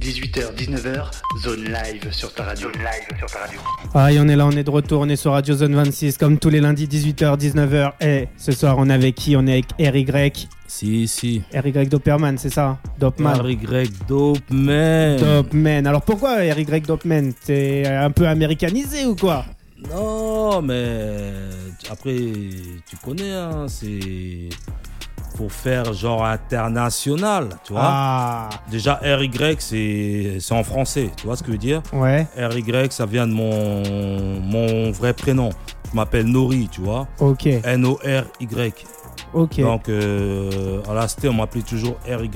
18h, 19h, zone live sur ta radio. Zone live sur ta radio. Ah, et on est là, on est de retour, on est sur Radio Zone 26, comme tous les lundis, 18h, 19h. Et ce soir, on est avec qui? On est avec RY. Si, si. RY Doperman, c'est ça? Dopeman. RY Dopeman. Dopeman. Alors pourquoi RY Dopeman C'est un peu américanisé ou quoi? Non, mais après, tu connais, hein, c'est pour faire genre international, tu vois. Ah, Déjà, RY, c'est en français, tu vois ce que je veux dire? Ouais, RY, ça vient de mon, mon vrai prénom. Je m'appelle Nori, tu vois. ok, N-O-R-Y. ok. Donc, euh, à la on m'appelait toujours RY.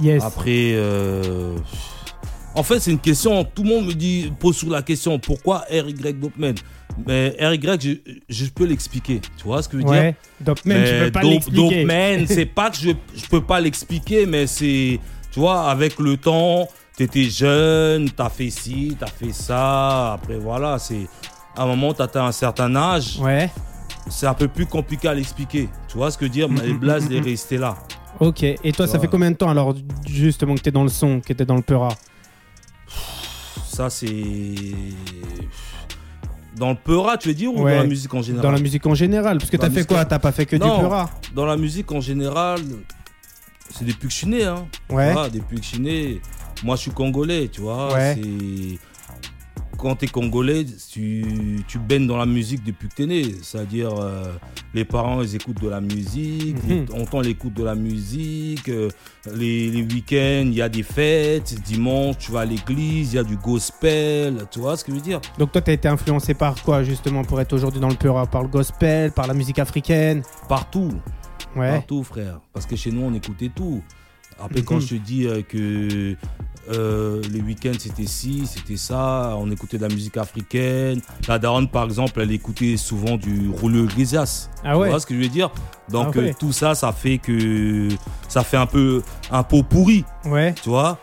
yes. Après, euh, en fait, c'est une question. Tout le monde me dit, pose sur la question, pourquoi RY Dopeman Mais RY, je, je peux l'expliquer. Tu vois ce que je veux dire? Ouais, Dopeman, tu Mais peux pas l'expliquer. Dopeman, c'est pas que je, je peux pas l'expliquer, mais c'est, tu vois, avec le temps, t'étais jeune, t'as fait ci, t'as fait ça. Après, voilà, c'est. À un moment, t'as atteint un certain âge, Ouais, c'est un peu plus compliqué à l'expliquer. Tu vois ce que je veux dire? Mais Blaze est resté là. ok. Et toi, ça fait combien de temps alors, justement, que t'es dans le son, que t'es dans le Peura? Ça, c'est. Dans le Peura, tu veux dire, ou Ouais, dans la musique en général Dans la musique en général Parce que t'as fait quoi T'as pas fait que Non. du Peura Dans la musique en général, c'est depuis que je suis né. Hein. Ouais. Vois, depuis que je suis né. Moi, je suis congolais, tu vois. Ouais. C'est. Quand t'es congolais, tu, tu baignes dans la musique depuis que t'es né. C'est-à-dire, euh, les parents, ils écoutent de la musique, Mhm. on entend l'écoute de la musique. euh, les les week-ends, il y a des fêtes. Dimanche, tu vas à l'église, il y a du gospel. Tu vois ce que je veux dire? Donc toi, t'as été influencé par quoi, justement, pour être aujourd'hui dans le Peura Par le gospel, par la musique africaine? Partout. Ouais, Partout, frère. Parce que chez nous, on écoutait tout. Après, Mhm. quand je te dis euh, que euh, les week-ends, c'était ci, c'était ça, on écoutait de la musique africaine. La daronne, par exemple, elle écoutait souvent du rouleux Iglesias. Ah ouais Tu vois ce que je veux dire? Donc, Ah ouais. euh, tout ça, ça fait que ça fait un peu un pot pourri, Ouais, tu vois?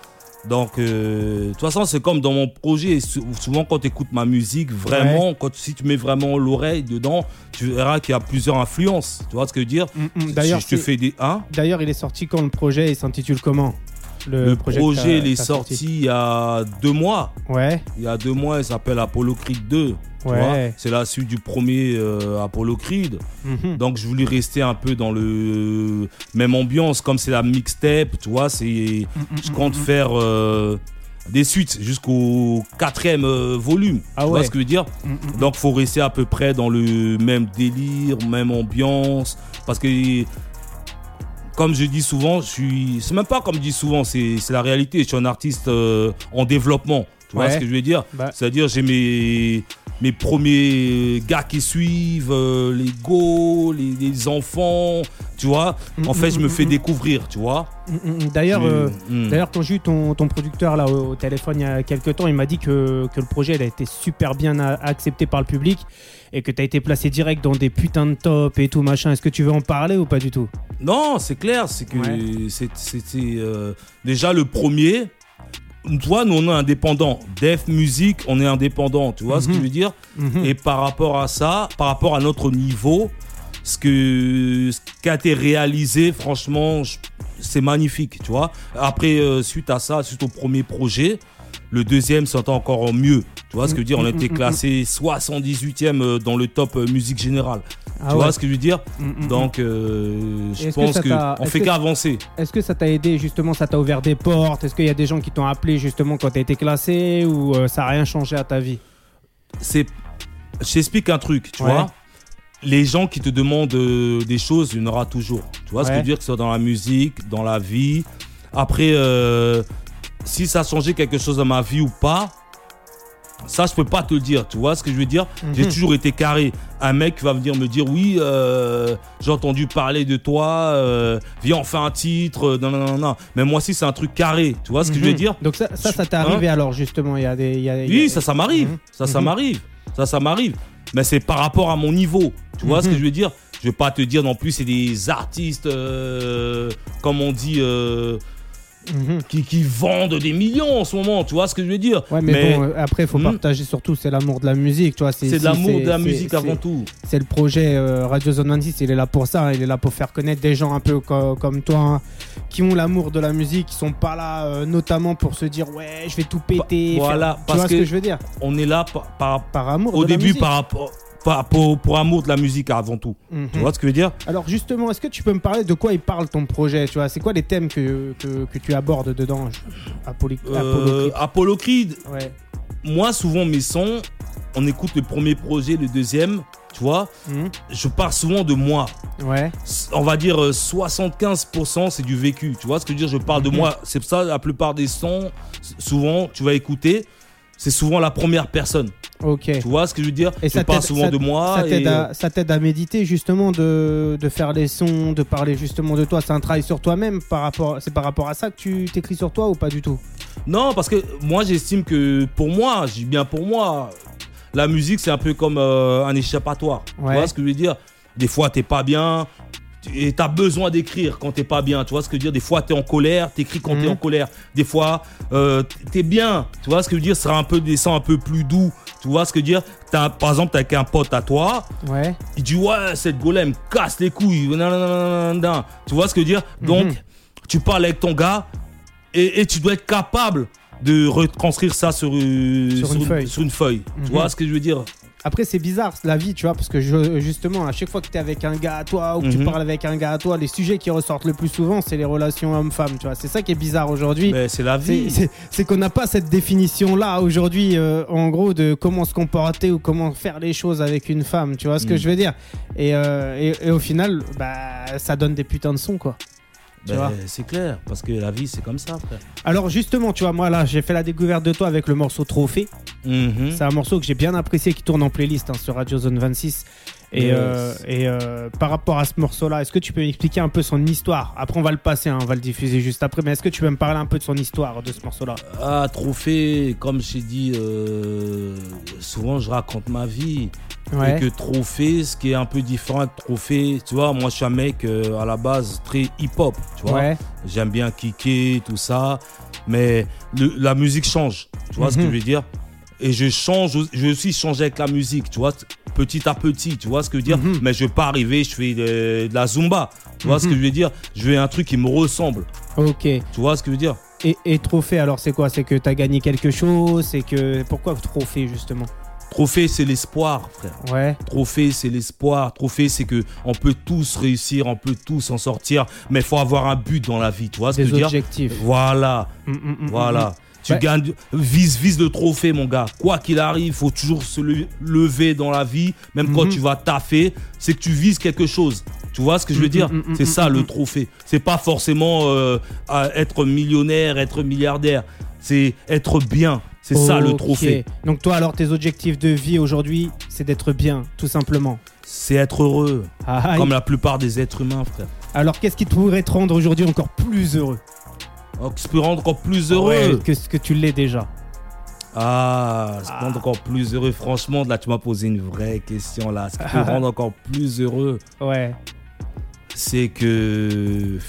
Donc, euh, de toute façon, c'est comme dans mon projet. Sou- Souvent, quand tu écoutes ma musique, vraiment, quand, si tu mets vraiment l'oreille dedans, tu verras qu'il y a plusieurs influences. Tu vois ce que je veux dire? Mm, mm. si D'ailleurs, je te c'est- fais des 1. D'ailleurs, il est sorti quand le projet s'intitule comment? Le, projet, t'as- il est sorti il y a deux mois. Ouais, Il y a deux mois, il s'appelle Apollo Creed 2. tu Ouais. C'est la suite du premier euh, Apollo Creed. mhm. Donc je voulais rester un peu dans le même ambiance, comme c'est la mixtape, tu vois. C'est, Mm, je compte faire euh, des suites jusqu'au quatrième euh, volume. Ah tu ouais. vois ce que je veux dire Donc faut rester à peu près dans le même délire, même ambiance, parce que comme je dis souvent, je suis, c'est même pas comme je dis souvent, c'est la réalité. Je suis un artiste euh, en développement. Tu vois ce que je veux dire Bah. C'est-à-dire j'ai mes mes premiers gars qui suivent, euh, les go, les, les enfants, tu vois. En Mm, fait, mm, je me mm, fais découvrir, tu vois. D'ailleurs, euh. D'ailleurs, quand j'ai eu ton, ton producteur là au, au téléphone il y a quelques temps, il m'a dit que, que le projet il a été super bien a- accepté par le public et que tu as été placé direct dans des putains de top et tout machin. Est-ce que tu veux en parler ou pas du tout? Non, c'est clair, c'est que Ouais. c'était euh, déjà le premier. Tu vois, nous on est indépendant. Def Music, on est indépendant. Tu vois ce que Mhm. je veux dire Mhm. Et par rapport à ça, par rapport à notre niveau, ce, que, ce qui a été réalisé, franchement, c'est magnifique. Tu vois Après, euh, suite à ça, suite au premier projet, le deuxième, c'est encore mieux. Tu vois ce que je veux dire? On a été Mhm. classé 78e euh, dans le top euh, musique générale. Ah tu ouais. vois ce que je veux dire? Mm, mm, mm. donc, euh, je pense ça que on fait qu'avancer. Est-ce que ça t'a aidé justement Ça t'a ouvert des portes? Est-ce qu'il y a des gens qui t'ont appelé justement quand t'as été classé ou euh, ça a rien changé à ta vie? C'est, je t'explique un truc, tu Ouais. vois? Les gens qui te demandent euh, des choses, il y en aura toujours. Tu vois ce que je veux dire, que ce soit dans la musique, dans la vie. Après, euh, si ça a changé quelque chose dans ma vie ou pas, ça je peux pas te le dire. Tu vois ce que je veux dire? J'ai Mhm. toujours été carré. Un mec va venir me dire oui, euh, j'ai entendu parler de toi, euh, viens on fait un titre. euh, Non non non non. Mais moi aussi c'est un truc carré. Tu vois ce que je veux Mhm. dire? Donc ça, ça, ça t'est Hein? arrivé alors justement Il y a des. il y a- il y a- Oui, ça, ça m'arrive. Mhm. Ça, ça m'arrive. Ça, ça m'arrive. Mais c'est par rapport à mon niveau. Tu vois ce que je veux dire? Je vais pas te dire non plus, c'est des artistes, euh, comme on dit, Mhm. qui, qui vendent des millions en ce moment, tu vois ce que je veux dire Ouais, mais, bon, euh, après, il faut Hmm. partager surtout, c'est l'amour de la musique, tu vois. c'est de l'amour de la musique avant tout. C'est le projet euh, Radio Zone 26, il est là pour ça, hein, il est là pour faire connaître des gens un peu co- comme toi, hein, qui ont l'amour de la musique, qui sont pas là euh, notamment pour se dire ouais, je vais tout péter. Bah, faire- voilà, tu parce vois ce que- que je veux dire On est là par, par- Par amour au de la début musique. par rapport par- pour, pour amour de la musique avant tout. Mhm. Tu vois ce que je veux dire? Alors justement, est-ce que tu peux me parler de quoi il parle ton projet Tu vois, c'est quoi les thèmes que, que, que tu abordes dedans? Apollo, Euh, Apollo Creed, Ouais. moi souvent mes sons, on écoute le premier projet, le deuxième, tu vois, Mhm. je parle souvent de moi. Ouais. on va dire euh, 75% c'est du vécu. Tu vois ce que je veux dire? Je parle de Mhm. moi. C'est ça la plupart des sons, souvent tu vas écouter, c'est souvent la première personne. Ok. Tu vois ce que je veux dire? Et ça parle souvent ça- de moi. Ça t'aide et, à, ça t'aide à méditer justement de, de faire les sons, de parler justement de toi. C'est un travail sur toi-même par rapport. C'est par rapport à ça que tu t'écris sur toi ou pas du tout? Non, parce que moi j'estime que pour moi, je dis bien pour moi, la musique c'est un peu comme euh, un échappatoire. Ouais. Tu vois ce que je veux dire? Des fois t'es pas bien. Et t'as besoin d'écrire quand t'es pas bien, tu vois ce que je veux dire? Des fois t'es en colère, t'écris quand Mhm. t'es en colère. Des fois euh, t'es bien, tu vois ce que je veux dire? Ce sera un peu des sons un peu plus doux, tu vois ce que je veux dire? T'as- Par exemple, t'as avec un pote à toi, Ouais. il dit ouais cette golem casse les couilles nan, nan, nan, nan, nan. tu vois ce que je veux dire? Donc Mhm. tu parles avec ton gars et, et tu dois être capable de retranscrire ça sur, euh, Sur une feuille. sur une feuille. Mhm. tu vois ce que je veux dire? Après, c'est bizarre la vie, tu vois, parce que je- justement, à chaque fois que tu es avec un gars à toi ou que tu Mhm. parles avec un gars à toi, les sujets qui ressortent le plus souvent, c'est les relations homme-femme, tu vois. C'est ça qui est bizarre aujourd'hui. mais c'est la vie C'est qu'on n'a pas cette définition-là aujourd'hui, euh, en gros, de comment se comporter ou comment faire les choses avec une femme. Tu vois ce que Mm. je veux dire et, euh, et, et au final, bah, ça donne des putains de sons, quoi. Ben, c'est clair parce que la vie c'est comme ça frère Alors justement, tu vois, moi là, j'ai fait la découverte de toi avec le morceau Trophée. Mhm. C'est un morceau que j'ai bien apprécié qui tourne en playlist hein, sur Radio Zone 26. Et, Yes. euh, et euh, par rapport à ce morceau-là, est-ce que tu peux m'expliquer un peu son histoire? Après, on va le passer, hein, on va le diffuser juste après. Mais est-ce que tu peux me parler un peu de son histoire de ce morceau-là? Ah trophée comme j'ai dit euh, souvent je raconte ma vie Ouais. et que trophée ce qui est un peu différent avec trophée tu vois moi je suis un mec euh, à la base très hip hop tu vois Ouais. J'aime bien kicker, tout ça. Mais le- la musique change. Tu vois ce que Mhm. je veux dire? Et je change, je aussi changer avec la musique, tu vois, petit à petit, tu vois ce que je veux dire? Mhm. Mais je vais pas arriver, je fais de, de la zumba. Tu vois ce que Mhm. je veux dire? Je veux un truc qui me ressemble. Ok. Tu vois ce que je veux dire? Et, et trophée, alors c'est quoi? C'est que t'as gagné quelque chose C'est que. Pourquoi trophée justement? Trophée, c'est l'espoir, frère. Ouais. Trophée, c'est l'espoir. Trophée, c'est que on peut tous réussir, on peut tous s'en sortir, mais il faut avoir un but dans la vie. Tu vois ce que je veux dire? objectifs. Voilà. Voilà. Tu Ouais. gagnes, vise, vise le trophée, mon gars. Quoi qu'il arrive, faut toujours se le- lever dans la vie, même quand Mhm. tu vas taffer. C'est que tu vises quelque chose. Tu vois ce que je veux Mhm, dire? mhm, C'est ça le trophée. C'est pas forcément euh, à être millionnaire, être milliardaire. C'est être bien. C'est ça le trophée. Donc toi, alors tes objectifs de vie aujourd'hui, c'est d'être bien, tout simplement. C'est être heureux, Ah, comme la plupart des êtres humains, frère. Alors qu'est-ce qui pourrait te rendre aujourd'hui encore plus heureux? Donc, je peux rendre encore plus heureux? Ouais, que ce que tu l'es déjà. Ah, qui Ah. rend encore plus heureux. Franchement, là, tu m'as posé une vraie question là. Ce qui peut rendre encore plus heureux, Ouais. c'est que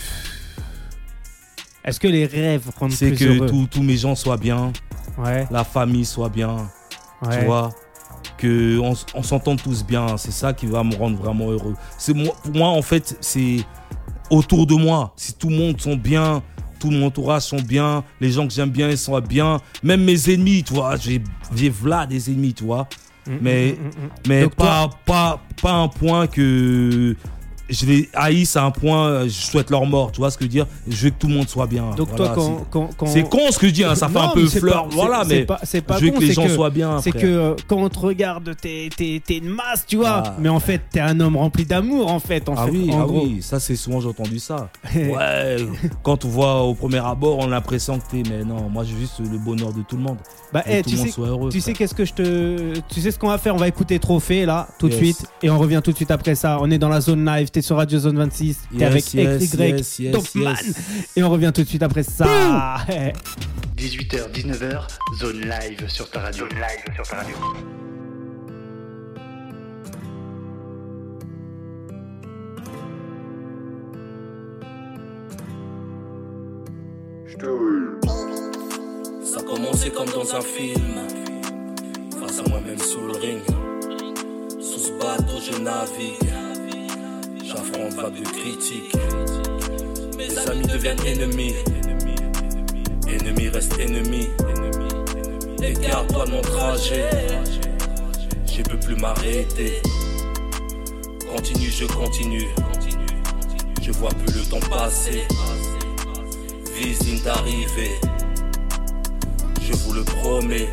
Est-ce que les rêves rendent c'est plus que heureux tous tous mes gens soient bien, Ouais. la famille soit bien, ouais. tu vois, que on, s'entende tous bien. C'est ça qui va me rendre vraiment heureux. C'est moi, pour moi en fait, c'est autour de moi. Si tout le monde sont bien, tout mon entourage sont bien, les gens que j'aime bien ils sont bien, même mes ennemis, tu vois. J'ai j'ai v'là des ennemis, tu vois. Mm, mais- mm, mm, mm. Mais Donc pas, pas, pas un point que je les haïs à un point, euh, je souhaite leur mort, tu vois ce que je veux dire? Je veux que tout le monde soit bien. Donc Voilà, toi, quand, quand, c'est con ce que je dis, hein, ça fait un peu fleur, pas- voilà, mais pas, je veux con, que les gens que- soient bien. C'est que euh, quand on te regarde, t'es une masse, tu vois. Ah. Mais en fait, t'es un homme rempli d'amour, en fait. En Ah fait, oui, en ah gros. oui, ça c'est souvent j'ai entendu ça. Ouais, quand on voit au premier abord, on a l'impression que t'es, mais non, moi je veux juste le bonheur de tout le monde. Bah, eh, tout tu le monde sais, soit heureux. tu sais qu'est-ce que je te, tu sais ce qu'on va faire? On va écouter Trophée là, tout de suite, et on revient tout de suite après ça. On est dans la zone live. T'es sur Radio Zone 26. T'es Yes, avec yes, XY, yes, yes, Dopman, yes. et on revient tout de suite après ça. 18h, 19h, zone live sur ta radio. Zone live sur ta radio. Je te Commencer comme dans un film, face à moi-même sous le ring. Sous ce bateau, je navigue. J'affronte vagues de critiques. Mes amis deviennent ennemis. Ennemi reste ennemi. Écarte-toi de mon trajet. Je peux plus m'arrêter. Continue, je continue. Je vois plus le temps passer. Visine d'arriver. Je vous le promets.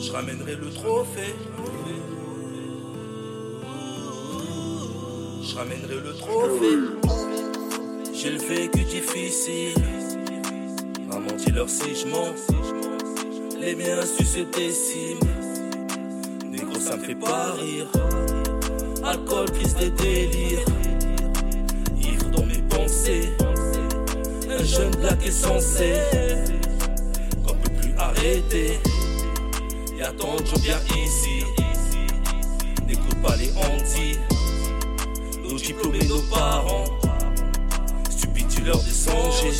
Je ramènerai le trophée. Je ramènerai le trophée. J'ai le vécu difficile. Maman, dis-leur si je mens. Les miens su se déciment. Négro, ça me fait pas rire. Alcool, crise des délires. Jeune black est censé. Qu'on peut plus arrêter. Et attendre, je viens ici. N'écoute pas les hantis. Nos diplômés, nos parents. Stupide, tu leur des songer.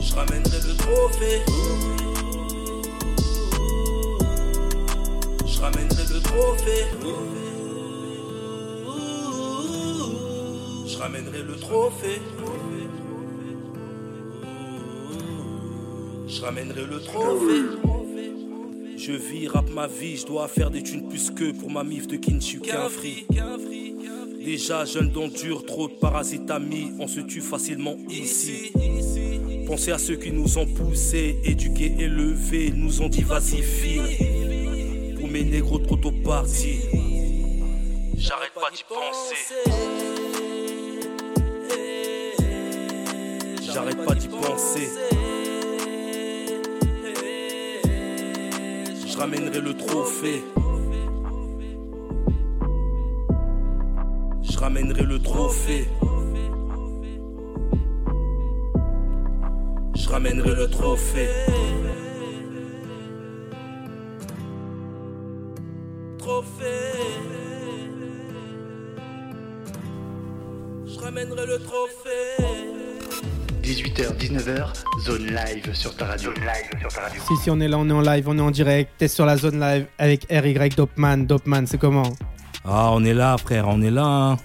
Je ramènerai le trophée. Je ramènerai le trophée. Ramènerai le trophée. Je ramènerai le trophée. Je vis, rap ma vie, je dois faire des thunes plus que pour ma mif de Kinchu qu'un free. Déjà jeune dans dur, trop de parasites amis, on se tue facilement ici. Pensez à ceux qui nous ont poussés, éduqués, élevés, nous ont dit vas-y. Pour mes négros trop tôt partis, j'arrête pas d'y penser. J'arrête pas d'y penser. Je ramènerai le trophée. Je ramènerai le trophée. Je ramènerai le trophée. Trophée. Je ramènerai le trophée. 18h, 19h, zone live sur ta radio. Zone live sur ta radio. Si, si, on est là, on est en live, on est en direct. T'es sur la zone live avec RY Dopman. Dopman, c'est comment? Ah, on est là, frère, on est là. hein.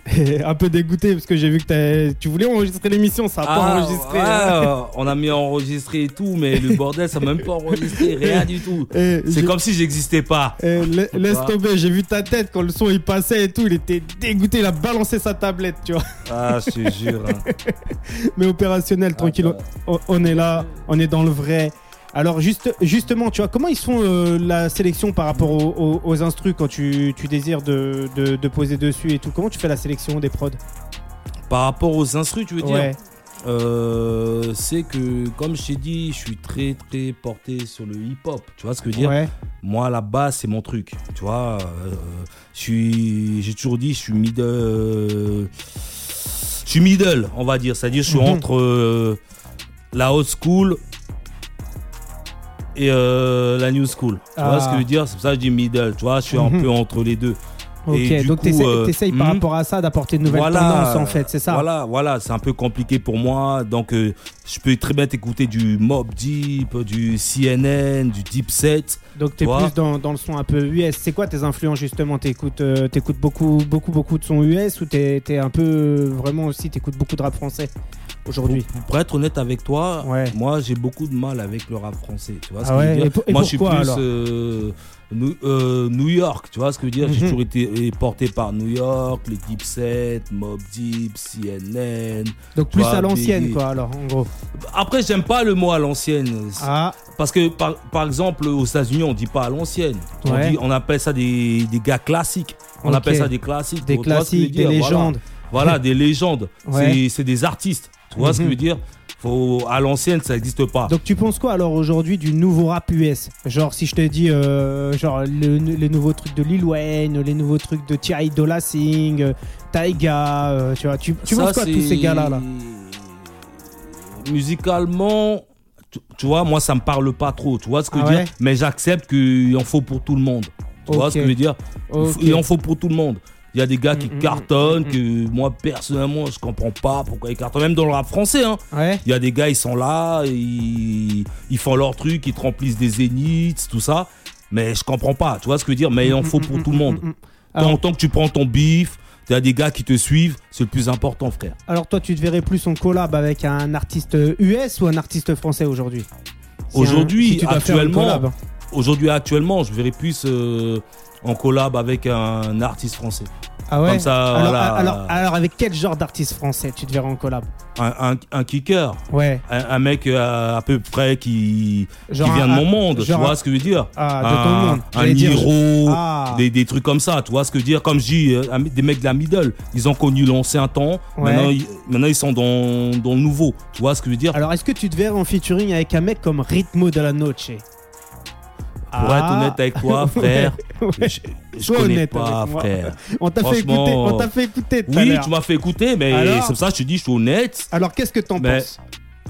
Un peu dégoûté parce que j'ai vu que t'as- tu voulais enregistrer l'émission, ça a pas Ah, enregistré. ouais, hein. on a mis enregistré et tout, mais le bordel, ça m'a même pas enregistré, rien du tout. Eh, C'est j'ai- comme si j'existais pas. eh, la- laisse tomber, j'ai vu ta tête quand le son il passait et tout, il était dégoûté, il a balancé sa tablette, tu vois. Ah, je te jure. hein. Mais opérationnel, tranquille, bah. on, on est là, on est dans le vrai. Alors juste, justement, tu vois, comment ils font euh, la sélection par rapport aux, aux- aux instrus quand tu, tu désires de, de- de poser dessus et tout? Comment tu fais la sélection des prods? Par rapport aux instrus, tu veux dire? Ouais, Euh, c'est que, comme je t'ai dit, je suis très très porté sur le hip-hop. Tu vois ce que je veux dire? Ouais, Moi, la base, c'est mon truc. Tu vois, euh, je suis, j'ai toujours dit, je suis middle. je suis middle, on va dire. C'est-à-dire, je suis Mhm. entre la old school et euh, la new school. Tu vois Ah. ce que je veux dire? C'est pour ça que je dis middle. Tu vois, je suis un Mhm. peu entre les deux. ok. Et Donc coup, t'essayes euh, par hmm? rapport à ça d'apporter de nouvelles tendances en fait, c'est ça? Voilà, voilà, c'est un peu compliqué pour moi. Donc, euh, je peux très bien t'écouter du Mob Deep, du CNN, du Deep Set. Donc Tu vois? plus dans, dans le son un peu US. C'est quoi tes influences justement? T'écoutes euh, t'écoutes beaucoup, beaucoup, beaucoup de son US ou t'es t'es un peu vraiment aussi t'écoutes beaucoup de rap français? Aujourd'hui Pour, pour être honnête avec toi, Ouais. moi j'ai beaucoup de mal avec le rap français. Tu vois ce Ah que je veux dire Et pour- et Moi je suis plus euh, New, euh, New York, tu vois ce que je veux dire J'ai Mhm. toujours été porté par New York, les Deep Set, Mob Deep, CNN. Donc plus vois, à l'ancienne quoi alors en gros. Après, j'aime pas le mot à l'ancienne. Ah Parce que par, par exemple, aux États-Unis, on dit pas à l'ancienne. On, Ouais. dit- on appelle ça des, des gars classiques. On appelle ça des classiques. des classiques, des Voilà. légendes. Voilà, des légendes. C'est des artistes. Tu vois ce que je veux Mhm. dire? Faut, À l'ancienne, ça n'existe pas. Donc tu penses quoi alors aujourd'hui du nouveau rap US Genre si je te dis euh, genre le- les nouveaux trucs de Lil Wayne, les nouveaux trucs de Thierry Dolla Singh, euh, Taiga, euh, tu vois, tu, tu Ça, penses quoi tous ces gars-là là? Musicalement, tu, tu vois, moi, ça me parle pas trop. Tu vois ce que Ah je veux ouais? Dire Mais j'accepte qu'il en faut pour tout le monde. Tu vois ce que je veux dire? Il en faut pour tout le monde. Il y a des gars qui Mm, mm, cartonnent, mm, que moi, personnellement, je comprends pas pourquoi ils cartonnent. Même dans le rap français, hein. Ouais. Il y a des gars, ils sont là, ils, ils font leur truc, ils te remplissent des zéniths, tout ça. Mais je comprends pas, tu vois ce que je veux dire? Mais il en faut pour tout le monde. Tant, Alors, tant que tu prends ton bif, il y a des gars qui te suivent, c'est le plus important, frère. alors toi, tu te verrais plus en collab avec un artiste US ou un artiste français aujourd'hui? Si un- Aujourd'hui, si actuellement. Aujourd'hui, actuellement, je verrais plus euh, en collab avec un artiste français. Ah ouais Comme ça, alors, voilà. alors, alors, avec quel genre d'artiste français tu te verrais en collab? Un, un, un kicker. Ouais. Un, un mec euh, à peu près qui, Genre qui vient de mon monde, tu vois ce que je veux dire? Ah, de un, ton monde. Un Niro, Ah. des, des trucs comme ça, tu vois ce que je veux dire? Comme je dis, euh, des mecs de la middle, ils ont connu l'ancien temps, Ouais. maintenant, ils, maintenant ils sont dans, dans le nouveau, tu vois ce que je veux dire? Alors, est-ce que tu te verrais en featuring avec un mec comme Ritmo de la Noche? Pour être honnête avec toi, frère, Ouais. je, je connais honnête pas, frère. On t'a fait écouter, on t'a fait écouter Oui, tu m'as fait écouter, mais c'est pour ça que je te dis, je suis honnête. Alors, qu'est-ce que t'en penses?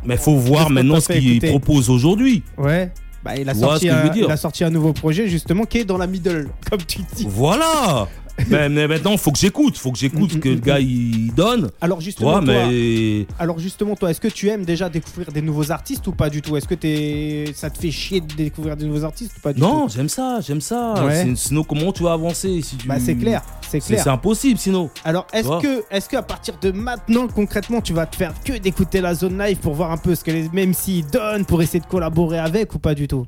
Mais faut voir maintenant ce qu'il propose aujourd'hui. Ouais. Bah, a, sorti un, il a sorti un nouveau projet justement qui est dans la middle, comme tu dis. Voilà. mais, mais maintenant, faut que j'écoute. Faut que j'écoute ce que le gars il donne. Alors justement, toi, mais alors justement, toi, est-ce que tu aimes déjà découvrir des nouveaux artistes ou pas du tout? Est-ce que t'es, ça te fait chier de découvrir des nouveaux artistes ou pas du non, tout? j'aime ça, j'aime ça. Ouais. Sinon, comment tu vas avancer si tu... Bah c'est clair, c'est clair. c'est impossible sinon. Alors est-ce que, est-ce qu'à partir de maintenant, concrètement, tu vas te faire que d'écouter la zone live pour voir un peu ce que les même s'ils donnent pour essayer de collaborer avec ou pas du tout?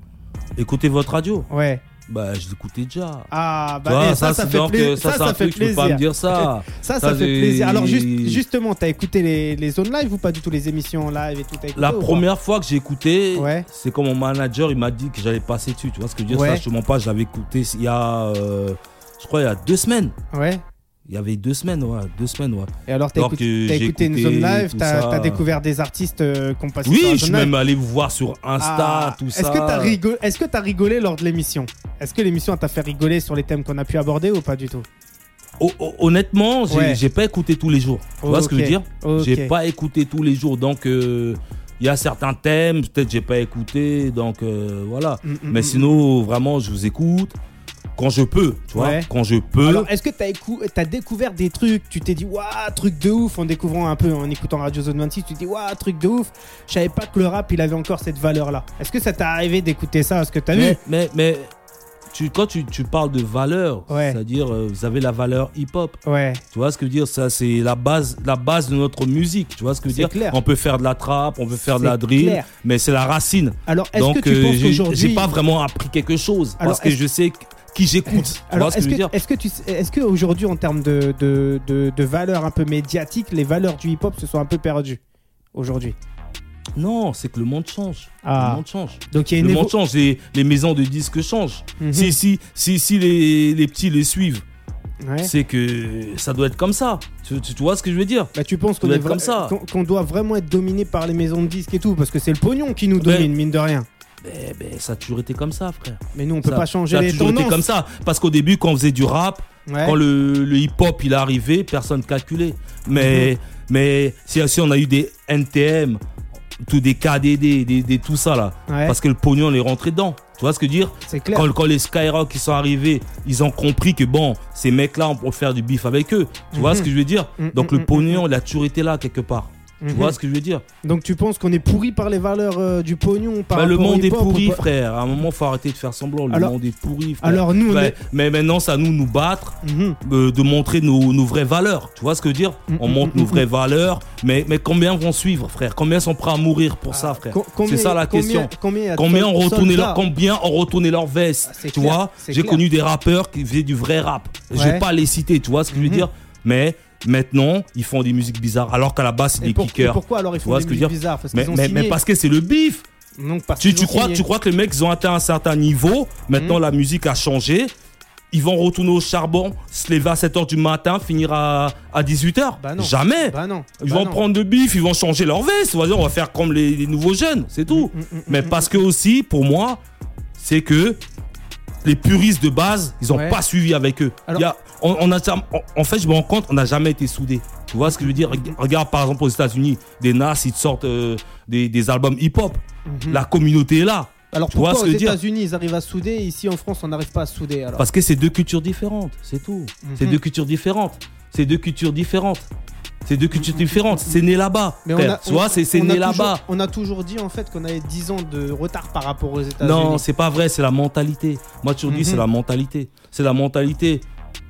Écoutez votre radio. Ouais. Bah, je l'écoutais déjà. Ah bah vois, eh, ça, ça, fait plaisir. euh, Ça, ça, fait plaisir. pas me dire ça. Ça, ça, fait plaisir. Alors juste, justement, t'as écouté les, les zones live ou pas du tout les émissions en live et tout écouté La première fois que j'ai écouté, Ouais. c'est quand mon manager il m'a dit que j'allais passer dessus. Tu vois ce que je veux dire? Ouais. Ça, je te mens pas, je l'avais écouté il y a, euh, je crois, il y a deux semaines. Ouais. Il y avait deux semaines, ouais, deux semaines, ouais. Et alors t'as écouté, écouté une zone live, t'as découvert des artistes euh, qui ont passé sur Oui, la je suis live même allé vous voir sur Insta, Ah, tout ça. Est-ce que t'as rigolé, est-ce que t'as rigolé lors de l'émission? Est-ce que l'émission t'a fait rigoler sur les thèmes qu'on a pu aborder ou pas du tout? Ho- ho- Honnêtement, j'ai Ouais. j'ai pas écouté tous les jours. Tu vois ce que je veux dire? J'ai pas écouté tous les jours, donc euh, il y a certains thèmes, peut-être j'ai pas écouté, donc euh, voilà. Mm, mm, Mais mm. sinon, vraiment, je vous écoute quand je peux, tu vois. Ouais. Quand je peux. Alors, est-ce que t'as écou- t'as découvert des trucs Tu t'es dit, waouh, truc de ouf en découvrant un peu, en écoutant Radio Zone 26, tu te dis, waouh, truc de ouf. Je savais pas que le rap, il avait encore cette valeur-là. Est-ce que ça t'est arrivé d'écouter ça Est-ce que t'as vu? mais, mais, mais tu, quand tu, tu parles de valeur, Ouais. c'est-à-dire euh, vous avez la valeur hip-hop. Ouais. Tu vois ce que je veux dire? Ça, c'est la base, la base de notre musique. Tu vois ce que je veux C'est dire? clair. On peut faire de la trap, on peut faire de la drill, clair. mais c'est la racine. Alors, est-ce Donc, que tu euh, penses j'ai- qu'aujourd'hui. j'ai pas vraiment appris quelque chose Alors, parce que je sais qui j'écoute. Alors, que est-ce que, dire est-ce que tu, est-ce que aujourd'hui, en termes de, de, de, de valeurs un peu médiatiques, les valeurs du hip-hop se sont un peu perdues aujourd'hui? Non, c'est que le monde change. Ah. Le monde change. Donc il y a Le une monde évo- change. Les, les maisons de disques changent. Mhm. Si, si, si, si les, les petits les suivent, Ouais. c'est que ça doit être comme ça. Tu, tu- tu vois ce que je veux dire? Bah, tu penses qu'on doit est être vra- comme ça. qu'on- qu'on doit vraiment être dominé par les maisons de disques et tout parce que c'est le pognon qui nous Ben- domine mine de rien. Ben, ben, Ça a toujours été comme ça, frère. Mais nous on peut ça, pas changer ça a les toujours tendances. été comme ça. Parce qu'au début, quand on faisait du rap, Ouais. quand le, le hip-hop il est arrivé, personne ne calculait. Mais, Mhm. mais si, si on a eu des NTM, tout des KDD, des, des- tout ça là, Ouais. parce que le pognon on est rentré dedans. Tu vois ce que je veux dire? C'est clair. quand, quand les Skyrock ils sont arrivés, ils ont compris que bon, ces mecs-là, on peut faire du bif avec eux. Tu vois Mhm. ce que je veux dire? Mhm, Donc le pognon, il a toujours été là quelque part. Tu Mhm. vois ce que je veux dire Donc tu penses qu'on est pourri par les valeurs euh, du pognon par Bah, Le monde est pourri, frère. À un moment, faut arrêter de faire semblant. Le Alors- monde est pourri, frère. Alors nous on est. Mais maintenant, c'est à nous de nous battre, Mhm. euh, de montrer nos, nos vraies valeurs. Tu vois ce que je veux dire Mhm, On montre mhm, nos vraies valeurs, mais, mais combien vont suivre, frère? Combien sont prêts à mourir pour ça, frère Co- combien- C'est ça la combien- question. Combien, Combien ont retourné leur, combien ont retourné leur veste Ah, Tu clair, vois J'ai connu des rappeurs qui faisaient du vrai rap. Je Ouais. vais pas les citer, tu vois ce que je veux Mhm. dire Mais maintenant, ils font des musiques bizarres, alors qu'à la base, c'est des pour- et kickers. pourquoi alors ils font des musiques bizarres? Parce Mais, ont mais, signé. mais parce que c'est le bif. Donc parce Tu, tu crois, signé. tu crois que les mecs ils ont atteint un certain niveau, maintenant Mhm. la musique a changé, ils vont retourner au charbon, se lever à 7h du matin, finir à, à 18h Bah. Jamais Bah non. Ils bah vont non. prendre de bif, ils vont changer leur veste, on va, dire, on va faire comme les, les nouveaux jeunes, c'est tout. Mm, mm, mm, Mais parce que aussi, pour moi, c'est que les puristes de base, ils ont Ouais. pas suivi avec eux. Alors- Il y a, on, on a, en- fait, je me rends compte, on n'a jamais été soudés. Tu vois ce que je veux dire? Reg- Regarde par exemple aux États-Unis, des Nas, ils te sortent euh, des, des albums hip-hop. Mhm. La communauté est là. Alors Tu vois pourquoi ce aux que je veux dire? États-Unis ils arrivent à souder, ici en France on n'arrive pas à souder alors? Parce que c'est deux cultures différentes, c'est tout. C'est Mhm. deux cultures différentes. C'est deux cultures différentes. C'est deux cultures différentes. C'est né là-bas. Mais tu vois, c'est c'est on a né toujours- là-bas. On a toujours dit en fait qu'on avait 10 ans de retard par rapport aux États-Unis. Non, c'est pas vrai, c'est la mentalité. Moi, tu dis, Mhm. c'est la mentalité. C'est la mentalité.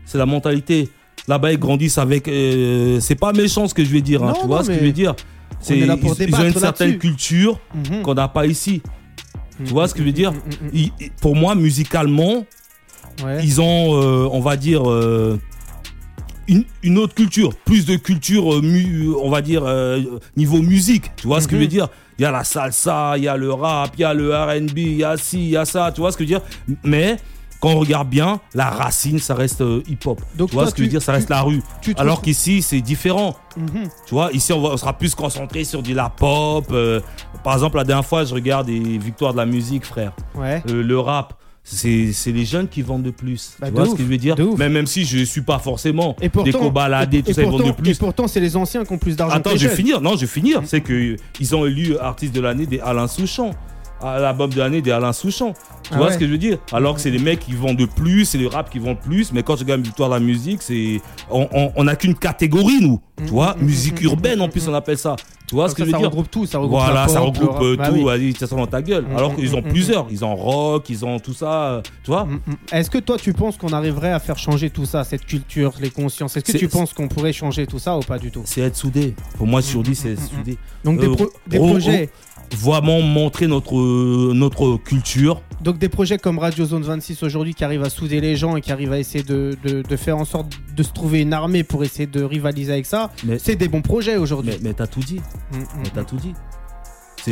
C'est la mentalité. Là-bas, ils grandissent avec. euh, c'est pas méchant ce que je vais dire. hein, Non, tu vois non, ce que je veux dire C'est pour ils, ils ont une certaine culture Mhm. qu'on n'a pas ici. Tu vois ce que je veux dire? Mhm, mhm, mhm. Ils- Pour moi, musicalement, Ouais. ils ont, euh, on va dire, euh, une, une autre culture, plus de culture, mu- on va dire, niveau musique. Tu vois ce que je veux Mhm. dire? Il y a la salsa, il y a le rap, il y a le RB, il y a ci, il y a ça. Tu vois ce que je veux dire? Mais quand on regarde bien, la racine, ça reste euh, hip-hop. Donc Tu vois toi, ce que je veux dire? Ça reste tu- la rue. Tu Alors qu'ici, c'est différent. Mhm. Tu vois, ici, on, va- on sera plus concentré sur du la pop. euh, par exemple, la dernière fois, je regarde des victoires de la musique, frère. Ouais. Euh, le rap, c'est c'est les jeunes qui vendent de plus. Bah, tu vois ce ouf, que je veux dire? Mais même si je suis pas forcément Et pourtant, des tout et ça, ils vendent de pourtant- Et plus. pourtant, c'est les anciens qui ont plus d'argent. Attends, que les je vais finir. Non, je vais finir. C'est que ils ont élu artiste de l'année des Alain Souchon. À L'album de l'année des Alain Souchon. Tu Ah vois ouais. ce que je veux dire? Alors que c'est les mecs qui vendent de plus, c'est le rap qui vend plus. Mais quand je regarde Victoire de la musique, c'est on n'a qu'une catégorie nous. Tu vois, mm, musique mm, urbaine mm, en plus mm. on appelle ça. Tu vois ce que ça, je veux ça dire? regroupe tout, ça regroupe Voilà, ça regroupe euh, Bah tout. oui. Vas-y, ça dans ta gueule. Mm, Alors mm, qu'ils ont mm, plusieurs. Ils ont rock, ils ont tout ça. Tu vois? Mm, mm. Est-ce que toi tu penses qu'on arriverait à faire changer tout ça, cette culture, les consciences? Est-ce que tu penses qu'on pourrait changer tout ça ou pas du tout? C'est être soudé. Pour moi, sur dit, c'est mm, être mm, soudé. Donc des, Euh, pro- des projets, Vraiment montrer notre, notre culture. donc des projets comme Radio Zone 26 aujourd'hui qui arrivent à souder les gens et qui arrivent à essayer de, de- de faire en sorte de se trouver une armée pour essayer de rivaliser avec ça, Mais, c'est des bons projets aujourd'hui. mais, mais t'as tout dit. Mm, mm, Mais t'as tout dit.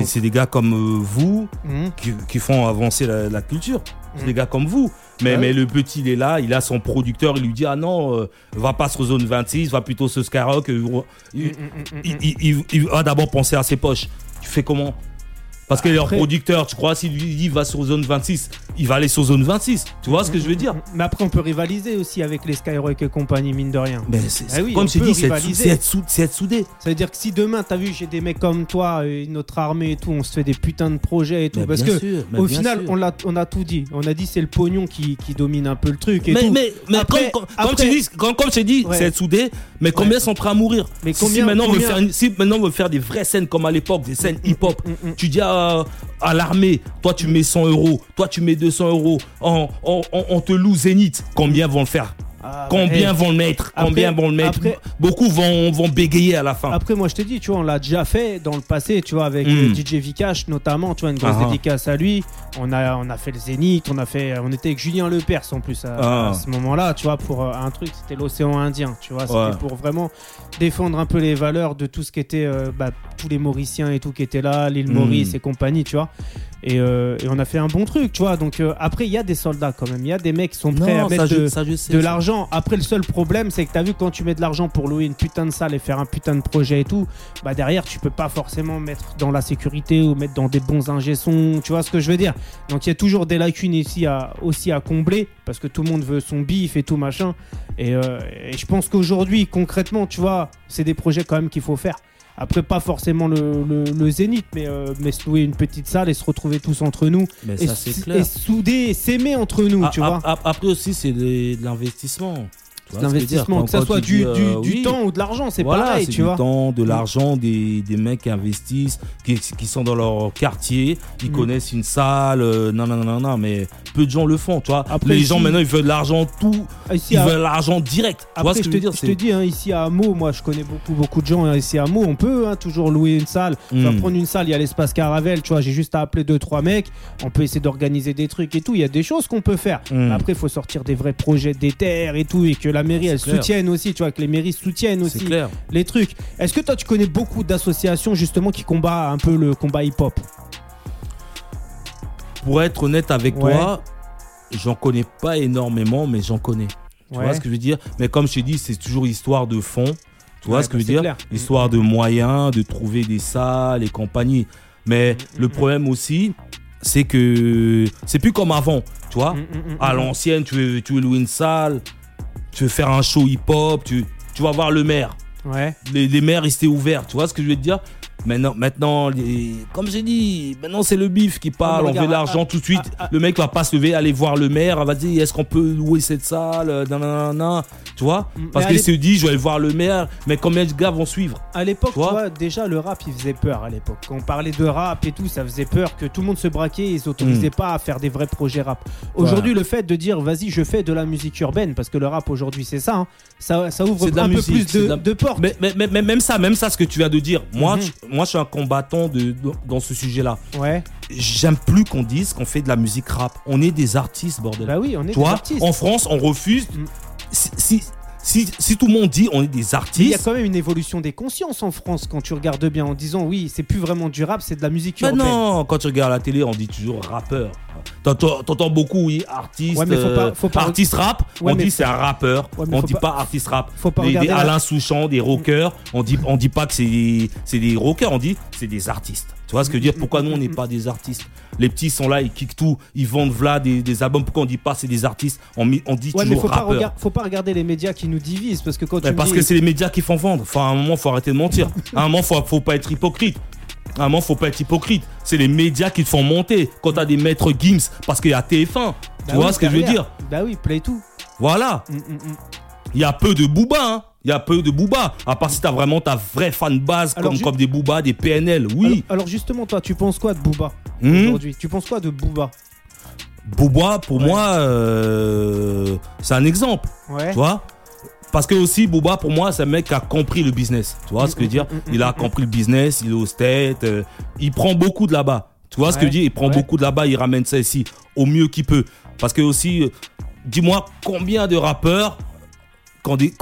C'est des gars comme euh, vous mm. qui, qui font avancer la, la culture. C'est Mm. des gars comme vous. Mais, Ouais. mais le petit, il est là, il a son producteur, il lui dit Ah non, euh, va pas sur zone 26, va plutôt sur Skyrock. euh, il, Mm, mm, mm, il- mm. il- il- il va d'abord penser à ses poches. Tu fais comment Parce que leur producteur, tu crois, s'il lui dit va sur zone 26, il va aller sur zone 26. Tu vois ce que je veux dire? Mais après, on peut rivaliser aussi avec les Skyrock et compagnie, mine de rien. Mais c'est, Ah oui, comme je c'est être, c'est c'est soudé. Ça veut dire que si demain, t'as vu, j'ai des mecs comme toi, et notre armée et tout, on se fait des putains de projets et tout. Mais parce que sûr, au final, sûr. on, l'a, on a tout dit. On a dit c'est le pognon qui, qui domine un peu le truc et mais, tout. mais, mais Après- comme, après- comme tu dis, comme, comme je t'ai dit, Ouais. c'est être soudé, mais combien Ouais. sont prêts à mourir? Mais Si- si, combien- maintenant on veut combien- faire, si maintenant on veut faire des vraies scènes comme à l'époque, des scènes hip-hop, Mm, mm. tu dis à, l'armée, toi tu mets 100 euros, toi tu mets 200 euros, on te loue Zénith, combien vont le faire? Ah, Combien vont le mettre? Après- Combien vont le mettre? après- Beaucoup vont, vont bégayer à la fin. Après, moi, je te dis, tu vois, on l'a déjà fait dans le passé, tu vois, avec Mm. euh, DJ Vikash notamment, tu vois, une grosse Ah ah. dédicace à lui. On a, on a fait le Zénith, on a fait, on était avec Julien Lepers en plus à, Ah. à ce moment-là, tu vois, pour euh, un truc, c'était l'océan Indien, tu vois, c'était Ouais. pour vraiment défendre un peu les valeurs de tout ce qui était, euh, bah, tous les Mauriciens et tout qui étaient là, l'île Mm. Maurice et compagnie, tu vois. Et, euh, et on a fait un bon truc, tu vois. Donc euh, après, il y a des soldats quand même, il y a des mecs qui sont prêts à mettre de, l'argent. Après, le seul problème, c'est que t'as vu quand tu mets de l'argent pour louer une putain de salle et faire un putain de projet et tout, bah derrière, tu peux pas forcément mettre dans la sécurité ou mettre dans des bons ingé sons, tu vois ce que je veux dire? Donc il y a toujours des lacunes ici à, aussi à combler parce que tout le monde veut son bif et tout machin. Et, euh, et je pense qu'aujourd'hui, concrètement, tu vois, c'est des projets quand même qu'il faut faire. Après, pas forcément le, le, le zénith, mais, euh, mais se louer une petite salle et se retrouver tous entre nous. Mais et, ça, et souder s'aimer entre nous, Ah, tu vois. Après aussi, c'est de, de l'investissement. Tu vois ce que je veux dire L'investissement, que ça soit du, dis, euh, du oui, temps ou de l'argent, c'est voilà, pareil, c'est tu du vois. temps, de Mm. l'argent, des, des mecs qui investissent, qui, qui sont dans leur quartier, ils Mm. connaissent une salle, euh, non, non, non, non, mais peu de gens le font, tu vois. Après, Les ici- gens maintenant, ils veulent de l'argent tout, Ah, Ici, ils à- veulent l'argent direct. Après, ce je que te, dire je te dis, hein, ici à Amo, moi je connais beaucoup, beaucoup de gens hein, ici à Amo. On peut hein, toujours louer une salle. Enfin, Mm. prendre une salle, il y a l'espace Caravelle, tu vois. J'ai juste à appeler deux, trois mecs. On peut essayer d'organiser des trucs et tout. Il y a des choses qu'on peut faire. Mm. Après, il faut sortir des vrais projets des terres et tout. Et que la mairie, elle clair. soutienne aussi, tu vois, que les mairies soutiennent aussi clair. les trucs. Est-ce que toi, tu connais beaucoup d'associations justement qui combattent un peu le combat hip-hop? Pour être honnête avec Ouais. toi, j'en connais pas énormément, mais j'en connais. Tu Ouais. vois ce que je veux dire? Mais comme je t'ai dit, c'est toujours histoire de fond. Tu vois Ouais, ce que bah, je veux dire? clair. Histoire de moyens, de trouver des salles et compagnie. Mais Mm, le mm, problème aussi, c'est que c'est plus comme avant. Tu vois? Mm, mm, mm, À mm. l'ancienne, tu veux, tu veux louer une salle. Tu veux faire un show hip-hop, tu, tu vas voir le maire. Ouais. Les, les maires, ils étaient ouverts, tu vois ce que je veux te dire? Maintenant, maintenant les- comme j'ai dit, maintenant c'est le bif qui parle, mais on veut l'argent ah, tout de suite. ah, ah. le mec va pas se lever, aller voir le maire, va dire est-ce qu'on peut louer cette salle, euh, nanana, tu vois? Parce qu'il se dit je vais aller voir le maire, mais combien de gars vont suivre? À l'époque, Tu tu vois vois, déjà le rap il faisait peur à l'époque. Quand on parlait de rap et tout, ça faisait peur que tout le monde se braquait, ils s'autorisaient pas à faire des vrais projets rap. Aujourd'hui, le fait de dire vas-y, je fais de la musique urbaine, parce que le rap aujourd'hui c'est ça, hein, ça, ça ouvre un musique, peu plus de, de la- de portes. mais, mais, mais- mais même ça, même ça, ce que tu viens de dire, moi, Mhm. Moi je suis un combattant de, de- dans ce sujet-là. Ouais, J'aime plus qu'on dise qu'on fait de la musique rap. On est des artistes, bordel. bah oui, on est des artistes. en France, on refuse. Mm. Si, si, si, si tout le monde dit on est des Mais il y a artistes, quand même une évolution des consciences en France quand tu regardes bien en disant oui, c'est plus vraiment du rap, c'est de la musique Mais urbaine. non, quand tu regardes la télé, on dit toujours rappeur. T'entends beaucoup, oui, artiste, Ouais, mais faut pas- euh, faut pas- artiste rap. Ouais, on dit c'est un rappeur. Ouais, on dit pas- pas, artiste rap. faut pas des, des regarder la- Alain Souchon, des rockers. On dit, on dit pas que c'est des, c'est des rockers. On dit c'est des artistes. Tu vois ce que je veux dire? Pourquoi nous on n'est pas des artistes? Les petits sont là, ils kickent tout, ils vendent v'là des, des albums. Pourquoi on dit pas c'est des artistes? On, mi- on dit Ouais, mais toujours faut pas, faut pas regarder les médias qui nous divisent parce que quand Mais tu parce que c'est les médias qui font vendre. Enfin, à un moment, faut arrêter de mentir. À un moment, faut, faut pas être hypocrite. À un moment, faut pas être hypocrite. C'est les médias qui te font monter. Quand t'as des maîtres Gims, parce qu'il y a TF1. Tu Bah vois oui, ce que je veux dire? Bah oui, play tout. Voilà. Mm, mm, mm. Il y a peu de Booba, hein. Il y a peu de Booba. À part si t'as vraiment ta vraie fan base Alors, comme, des Booba, des PNL. Oui. alors justement, toi, tu penses quoi de Booba Hmm aujourd'hui? Tu penses quoi de Booba? Booba, pour Ouais. moi, euh, c'est un exemple. Ouais. Tu vois Parce que aussi, Booba, pour moi, c'est un mec qui a compris le business. Tu vois ce que je veux dire? Mm, mm, mm, Il a compris le business, il est au state, euh, il prend beaucoup de là-bas. Tu vois ce que je dis? Il prend ouais. beaucoup de là-bas, il ramène ça ici au mieux qu'il peut. Parce que aussi, euh, dis-moi combien de rappeurs qui ont, des-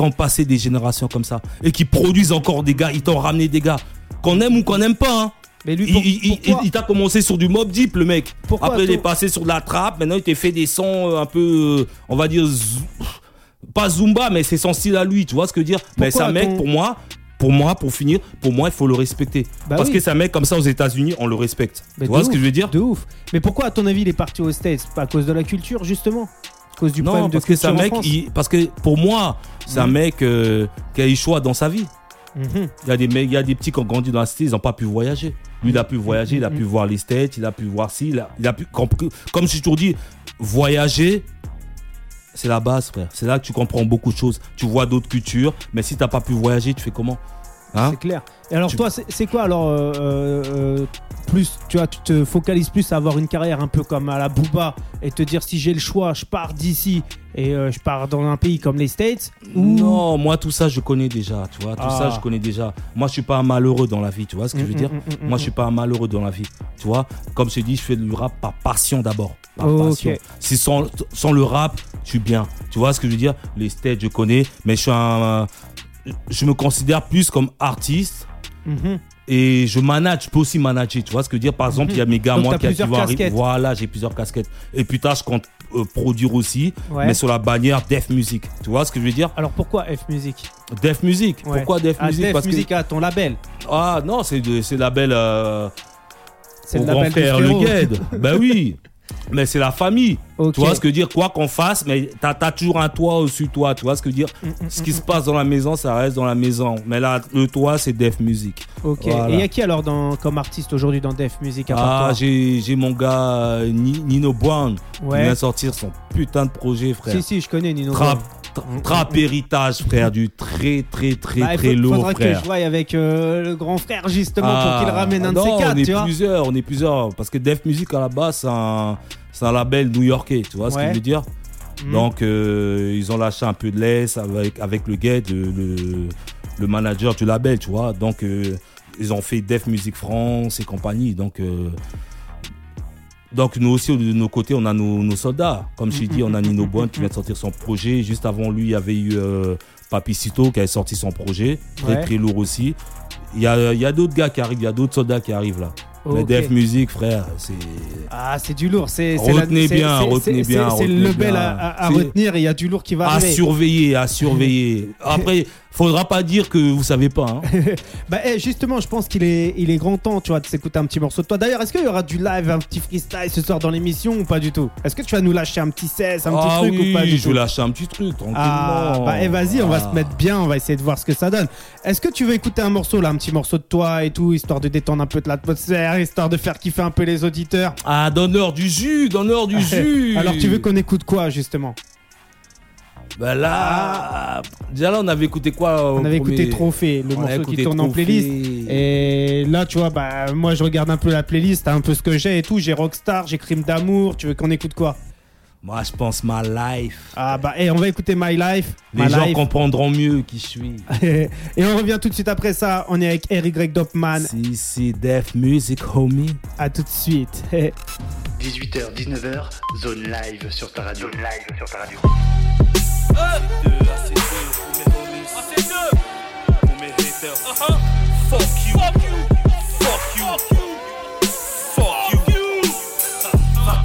générations comme ça et qui produisent encore des gars, ils t'ont ramené des gars qu'on aime ou qu'on n'aime pas. hein. Mais lui, Il, pour- il- il- pourquoi- il t'a commencé sur du mob deep, le mec. Pourquoi Après, il est passé sur de la trappe. Maintenant, il t'a fait des sons euh, un peu, euh, on va dire, pas Zumba, mais c'est son style à lui. Tu vois ce que je veux dire? Mais c'est un mec, pour moi, pour moi, pour finir, pour moi, il faut le respecter. Bah Parce oui. que un mec comme ça aux États-Unis, on le respecte. Mais tu vois ce que je veux dire? De ouf. Mais pourquoi, à ton avis, il est parti aux States? Pas à cause de la culture, justement? À cause du Non, problème de parce que c'est un mec, il- parce que pour moi, c'est un Mhm. mec euh, qui a eu choix dans sa vie. Mhm. Il y a des mecs, il y a des petits qui ont grandi dans la cité, ils n'ont pas pu voyager. Lui, il a pu voyager, il a pu voir les States, il a pu voir ci, il a, il a pu, comme, j'ai toujours dit, voyager, c'est la base, frère. C'est là que tu comprends beaucoup de choses. Tu vois d'autres cultures, mais si t'as pas pu voyager, tu fais comment? Hein? C'est clair. Et alors, Tu- toi, c'est quoi alors euh, euh, plus, tu vois, tu te focalises plus à avoir une carrière un peu comme à la Booba et te dire si j'ai le choix, je pars d'ici et euh, je pars dans un pays comme les States ou Non, moi tout ça je connais déjà, tu vois. Tout Ah. ça je connais déjà. Moi je suis pas malheureux dans la vie, tu vois ce que je veux Mm, dire? mm, mm, mm, Moi mm. je suis pas malheureux dans la vie, tu vois? Comme je dit, je fais du rap par passion d'abord. Par passion. Si sans, sans le rap, je suis bien. Tu vois ce que je veux dire? Les stages je connais, mais je suis un, je me considère plus comme artiste. Mhm. Et je manage, je peux aussi manager, tu vois ce que je veux dire? Par exemple, il y a mes gars, Donc, moi, qui, qui vont arriver. Voilà, j'ai plusieurs casquettes. Et plus tard, je compte euh, produire aussi, Ouais. mais sur la bannière Def Music. Tu vois ce que je veux dire? Alors pourquoi F Music? Def Music. Ouais. Pourquoi Def Ah, Music? Def Parce Music, que ah, ton label. ah non, c'est de- c'est la belle euh, C'est le grand label frère le. Gued. ben oui. Mais c'est la famille. Tu vois ce que je veux dire Quoi qu'on fasse, mais t'as as toujours un toit au-dessus de toi. Tu vois ce que je veux dire Mm, Ce qui se passe dans la maison, ça reste dans la maison. Mais là, le toit, c'est Def Music. Ok. Voilà. Et il y a qui alors dans, comme artiste aujourd'hui dans Def Music à part Ah, j'ai j'ai mon gars euh, Ni- Nino Brown Ouais. vient sortir son putain de projet, frère. Si, si, je connais Nino. Trap, Brown. Tra- trap héritage, frère, du très, très, très, Bah, très faut- lourd, faudra que je voie avec euh, le grand frère justement pour Ah, qu'il ramène un de non, ces quatre, on est tu vois. plusieurs, on est plusieurs. Parce que Def Music à la base, c'est un, c'est un label new-yorkais, tu vois ce que je veux dire Mm. Donc, euh, ils ont lâché un peu de laisse avec, avec le guide, le, le, le manager du label, tu vois. Donc, euh, ils ont fait Def Music France et compagnie. Donc, donc nous aussi, de nos côtés, on a nos, nos soldats. Comme je dit, on a Nino Boine qui vient de sortir son projet. Juste avant lui, il y avait eu euh, Papicito qui avait sorti son projet. Très, Ouais. très lourd aussi. Il y a, y a d'autres gars qui arrivent, il y a d'autres soldats qui arrivent là. Mais Ok. Def Music, frère, c'est. Ah, c'est du lourd. C'est, la- Retenez bien, retenez bien, C'est, le bien. à, à- à retenir et il y a du lourd qui va À arriver. surveiller, à surveiller. Après, faudra pas dire que vous savez pas. hein. Bah, eh, justement, je pense qu'il est, il est grand temps, tu vois, de s'écouter un petit morceau de toi. D'ailleurs, est-ce qu'il y aura du live, un petit freestyle ce soir dans l'émission ou pas du tout? Est-ce que tu vas nous lâcher un petit 16, un petit ah truc oui, ou pas du je tout? vais lâcher un petit truc, tranquillement. Ah, bah, eh, vas-y, on va Ah. se mettre bien, on va essayer de voir ce que ça donne. Est-ce que tu veux écouter un morceau là, un petit morceau de toi et tout, histoire de détendre un peu de l'atmosphère, histoire de faire kiffer un peu les auditeurs? Ah, donneur du jus, donneur du jus. Alors, tu veux qu'on écoute quoi justement? Bah là, déjà là, on avait écouté quoi On avait écouté Trophée, le morceau qui écouté tourne en playlist. Et là, tu vois, bah, moi, je regarde un peu la playlist, un peu ce que j'ai et tout. J'ai Rockstar, j'ai Crime d'amour. Tu veux qu'on écoute quoi? Moi, je pense My Life. Ah, bah, et on va écouter My Life. Les My gens Life. comprendront mieux qui je suis. et on revient tout de suite après ça. On est avec Eric Dopman. Si, si, Def Music, homie. À tout de suite. 18h, 19h, zone live sur ta radio. Zone live sur ta radio. AC2, AC2, pour mes homies. AC2, pour mes haters. Fuck you. Fuck you. Fuck you.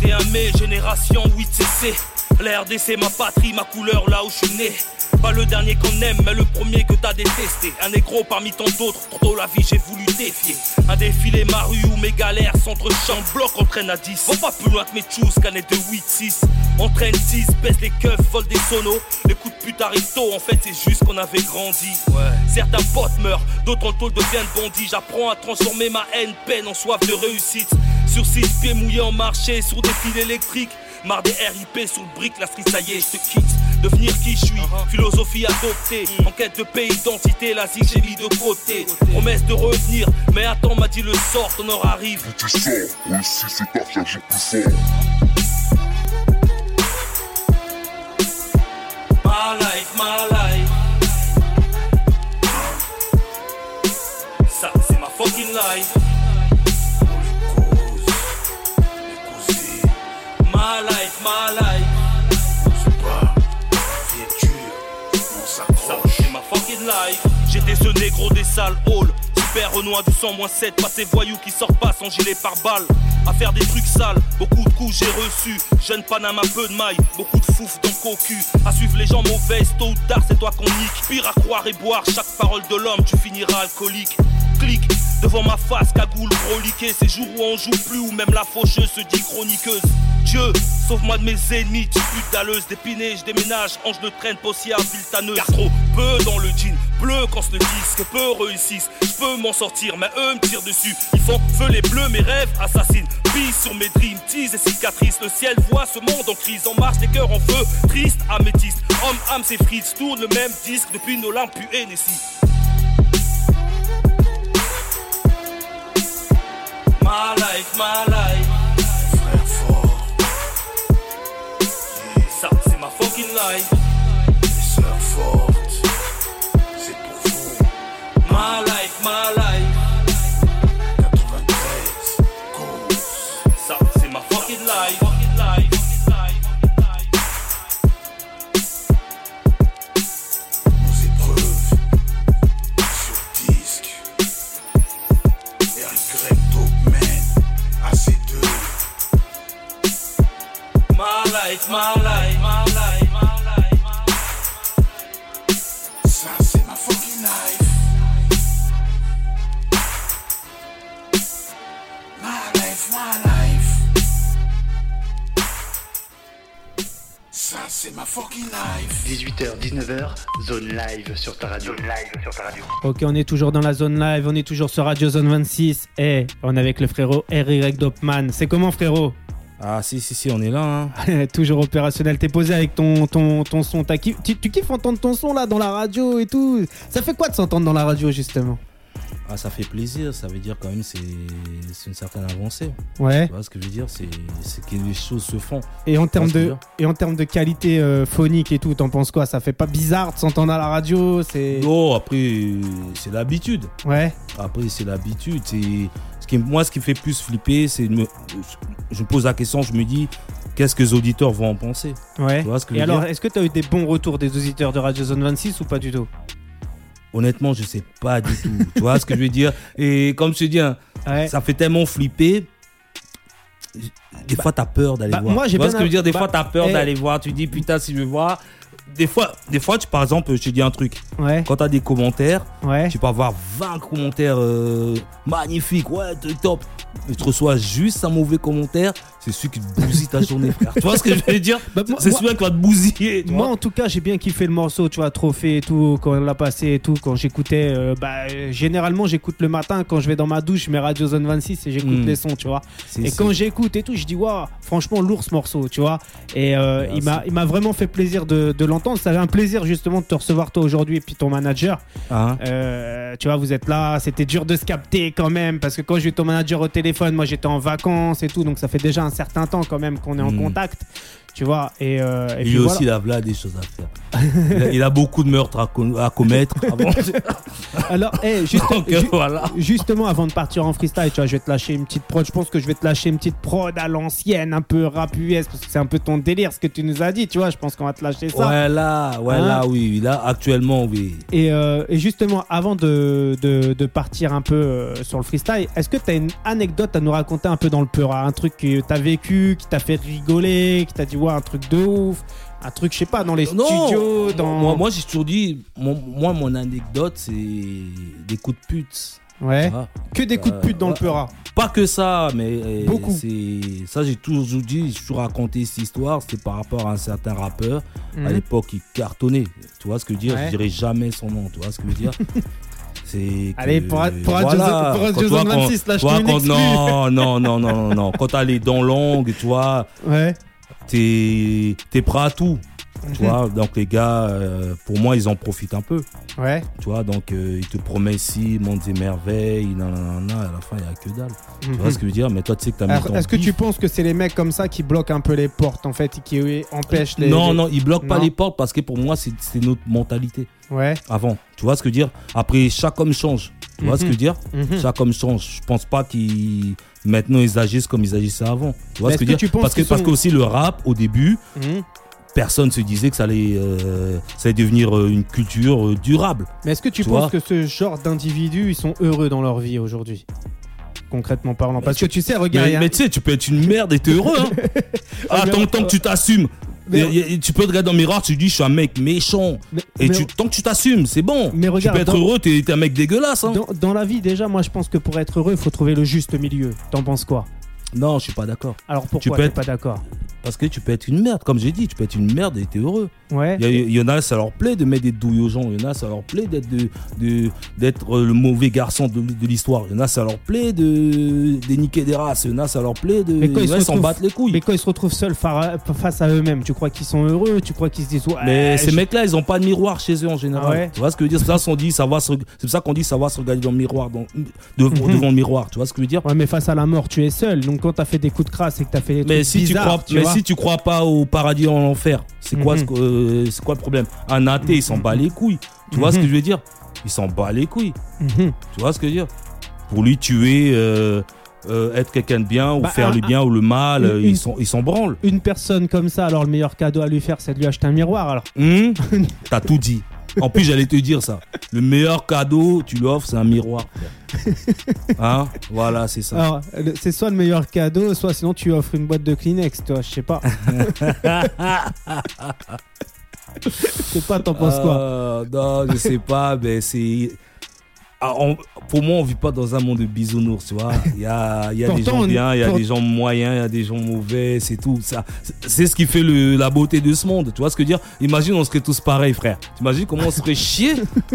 21 mai, génération 8cc. La RDC, ma patrie, ma couleur, là où je suis né. Pas le dernier qu'on aime, mais le premier que t'as détesté. Un négro parmi tant d'autres, trop tôt la vie, j'ai voulu défier. Un défilé, ma rue où mes galères s'entrechamp, bloc entraîne à 10. Va pas plus loin que mes choux, canette de 8-6. Entraîne 6, baisse les keufs, vole des sonos. Les coups de pute en fait, c'est juste qu'on avait grandi. Certains potes meurent, d'autres en tôle deviennent bandits. J'apprends à transformer ma haine, peine en soif de réussite. Sur six pieds mouillés en marché, sur des fils électriques. Marre des RIP sur le brick, la street, ça y est, je te quitte. Devenir qui je suis, philosophie adoptée. En quête de paix, identité, la zig, j'ai mis de côté. Promesse de revenir, mais attends, m'a dit le sort, ton heure arrive. tu sors, aussi c'est tard jour plus fort. My life, my life. My life, my life. Ça, c'est ma fucking life. J'étais ce négro des salles halls. Super Renoir du 100 7, pas ces voyous qui sortent pas sans gilet par balle. À faire des trucs sales, beaucoup de coups j'ai reçu. Jeune Panama, peu de mailles, beaucoup de fouf dans cocu. À suivre les gens mauvaises, tôt ou tard c'est toi qu'on nique. Pire à croire et boire chaque parole de l'homme, tu finiras alcoolique. Devant ma face, cagoule broliquée. Ces jours où on joue plus, ou même la faucheuse se dit chroniqueuse. Dieu, sauve-moi de mes ennemis, tu pute dalleuse d'épinée, je déménage, ange de traîne, possière, viltaneuse. Car trop peu dans le jean, bleu quand ce disque, peu réussissent. Je peux m'en sortir, mais eux me tirent dessus. Ils font feu les bleus, mes rêves assassinent. Pisse sur mes dreams, tease et cicatrices. Le ciel voit ce monde en crise, en marche, des cœurs en feu, triste, améthyste. Homme, âme, c'est frites, tourne le même disque depuis nos lampes pu Hennessy. My life, my life. Frère fort. Ça, c'est ma fucking life. Les sœurs fortes. C'est pour vous. My life, my life. Life, my life, my life, my life, my life. Ça, c'est ma fucking life. My life, my life. Ça, c'est ma fucking life. 18h, 19h, zone live sur ta radio. Zone live sur ta radio. Ok, on est toujours dans la zone live, on est toujours sur Radio Zone 26. Et on est avec le frérot Eric Dopman. C'est comment, frérot? Ah, si, si, si, on est là. Hein. Toujours opérationnel. T'es posé avec ton, ton, ton son. T'as kiff- tu, tu kiffes entendre ton son là dans la radio et tout Ça fait quoi de s'entendre dans la radio, justement? Ah, ça fait plaisir. Ça veut dire quand même c'est c'est une certaine avancée. Ouais. Tu vois ce que je veux dire? C'est que les choses se font. Et en termes de, et en termes de qualité euh, phonique et tout, t'en penses quoi? Ça fait pas bizarre de s'entendre à la radio C'est. Non, après, c'est l'habitude. Ouais. Après, c'est l'habitude. C'est ce qui, moi, ce qui me fait plus flipper, c'est de me, je me pose la question, je me dis, qu'est-ce que les auditeurs vont en penser? Ouais. Tu vois ce que je Et alors, est-ce que t'as eu des bons retours des auditeurs de Radio Zone 26 ou pas du tout? Honnêtement, je sais pas du tout. tu vois ce que je veux dire? Et comme je te dis, hein, Ouais. ça fait tellement flipper. Des fois, t'as peur d'aller bah, voir. moi, tu vois bien ce que je veux dire? Des bah, fois, t'as peur eh. d'aller voir. Tu dis, putain, si je veux voir. Des fois, des fois tu, par exemple, je te dis un truc. Ouais. Quand t'as des commentaires, Ouais. tu peux avoir 20 commentaires euh, magnifiques. Ouais, t'es top. Mais tu reçois juste un mauvais commentaire. C'est celui qui te bousille ta journée, frère. Tu vois ce que je veux dire Bah, C'est celui qui va te bousiller. tu Moi, vois. en tout cas, j'ai bien kiffé le morceau, tu vois, Trophée et tout, quand on l'a passé et tout, quand j'écoutais. euh, bah, généralement, j'écoute le matin quand je vais dans ma douche, je mets Radio Zone 26 et j'écoute Mm. les sons, tu vois. Et quand j'écoute et tout, je dis, waouh, franchement, lourd ce morceau, tu vois. Et euh, Merci. il m'a vraiment fait plaisir de, de l'entendre. Ça avait un plaisir justement de te recevoir toi aujourd'hui et puis ton manager. Hein Euh, tu vois, vous êtes là, c'était dur de se capter quand même, parce que quand j'ai eu ton manager au téléphone, moi j'étais en vacances et tout, donc ça fait déjà un certain temps quand même qu'on est en Mm. contact, tu vois. Et, euh, et puis lui voilà. aussi, il a là des choses à faire. il, a, il a beaucoup de meurtres à, co- à commettre. avant. Alors, hey, juste- Donc, ju- voilà. justement, avant de partir en freestyle, tu vois, je vais te lâcher une petite prod. Je pense que je vais te lâcher une petite prod à l'ancienne, un peu rap US, parce que c'est un peu ton délire, ce que tu nous as dit, tu vois. Je pense qu'on va te lâcher ça. Ouais, là, ouais, Hein là, oui. Là, actuellement, oui. Et, euh, et justement, avant de, de, de partir un peu euh, sur le freestyle, est-ce que tu as une anecdote à nous raconter un peu dans le Peura? Un truc que tu as vécu, qui t'a fait rigoler, qui t'a dit, un truc de ouf Un truc, je sais pas, dans les studios, dans. Moi, moi j'ai toujours dit, mon- moi, mon anecdote, c'est des coups de pute. ouais. Que des coups de pute dans le ouais. Peura. Pas que ça, mais euh, Beaucoup. c'est ça j'ai toujours dit, j'ai toujours raconté cette histoire, c'était par rapport à un certain rappeur à Mhm. l'époque il cartonnait. Tu vois ce que je veux dire? Ouais. Je dirais jamais son nom, tu vois ce que je veux dire? C'est que- Allez, pour, pour voilà, Zone- pour Radio quand tu vois, Zone quand- 26, là, je te non, non, non, non, non, non. Quand t'as les dents longues, tu vois, Ouais. T'es es prêt à tout. Tu Mhm. vois, donc les gars, euh, pour moi, ils en profitent un peu. Ouais. Tu vois, donc euh, ils te promettent si, mondes et merveilles, nanana, à la fin, il n'y a que dalle. Tu vois ce que je veux dire? Mais toi, tu sais que t'as mis ton Est-ce que tu penses que c'est les mecs comme ça qui bloquent un peu les portes en fait et qui empêchent les. Non, non, ils bloquent pas les portes parce que pour moi, c'est notre mentalité Ouais. avant. Tu vois ce que je veux dire? Après, chaque homme change. Tu vois ce que je veux dire Mhm. Chaque homme change. Je pense pas qu'ils maintenant ils agissent comme ils agissaient avant. Tu vois ce que je veux dire Parce que parce sont- que aussi le rap au début, Mhm. personne se disait que ça allait euh, ça allait devenir euh, une culture euh, durable. Mais est-ce que tu, Tu penses que ce genre d'individus ils sont heureux dans leur vie aujourd'hui? Concrètement parlant. Parce que tu sais, regarde. Mais, tu sais, tu peux être une merde et t'es heureux. Hein ah, tant que tu t'assumes. Mais- Et- et- tu peux te regarder dans le miroir, tu dis je suis un mec méchant. mais- Et mais- tu, tant que tu t'assumes, c'est bon. Mais tu regarde, peux être dans- heureux, t'es t'es un mec dégueulasse. Hein. dans, dans la vie, déjà, moi je pense que pour être heureux, il faut trouver le juste milieu. T'en penses quoi? Non, je suis pas d'accord. Alors pourquoi Tu peux être- pas d'accord? Parce que tu peux être une merde, comme j'ai dit, tu peux être une merde et t'es heureux. Ouais. Il y, en a, ça leur plaît de mettre des douilles aux gens. Il y en a, ça leur plaît d'être de, de- d'être le mauvais garçon de, de l'histoire. Il y en a, ça leur plaît de, de niquer des races. Il y en a, ça leur plaît de. Mais quand ils se ouais, s'en retrouvent- battent les couilles. Mais quand ils se retrouvent seuls fa- face à eux-mêmes, tu crois qu'ils sont heureux Tu crois qu'ils se disent ouais, Mais ces mecs-là, ils ont pas de miroir chez eux en général. Ah ouais Tu vois ce que je veux dire? C'est pour ça qu'on dit savoir se- c'est pour ça qu'on dit savoir se regarder dans le miroir, dans- de- Mhm. devant le miroir. Tu vois ce que je veux dire? Ouais, mais face à la mort, tu es seul. Donc quand t'as fait des coups de crasse et que t'as fait des Mais trucs si tu bizarres, crois, tu mais vois. Si tu crois pas au paradis en l'enfer, c'est quoi, Mhm. ce euh, quoi le problème? Un athée, il s'en bat les couilles. Tu vois ce Mhm. que je veux dire? Il s'en bat les couilles. Mhm. Tu vois ce que je veux dire? Pour lui, tuer, euh, euh, être quelqu'un de bien ou Bah, faire un- le bien ou le mal, une- euh, ils s'en ils s'en branlent. Une personne comme ça, alors le meilleur cadeau à lui faire, c'est de lui acheter un miroir. Alors Hum? T'as tout dit. En plus, j'allais te dire ça. Le meilleur cadeau, tu lui offres, c'est un miroir. Hein? Voilà, c'est ça. Alors, c'est soit le meilleur cadeau, soit sinon tu offres une boîte de Kleenex, toi, je sais pas. Je sais pas, t'en penses quoi? Euh, Non, je sais pas, mais c'est. Ah, on- pour moi, on vit pas dans un monde de bisounours, tu vois. Il y a, y a des gens bien, il y a des gens moyens, il y a des gens mauvais, c'est tout. Ça, c'est- c'est ce qui fait le- la beauté de ce monde, tu vois ce que je veux dire? Imagine, on serait tous pareils, frère. T'imagines comment on serait chier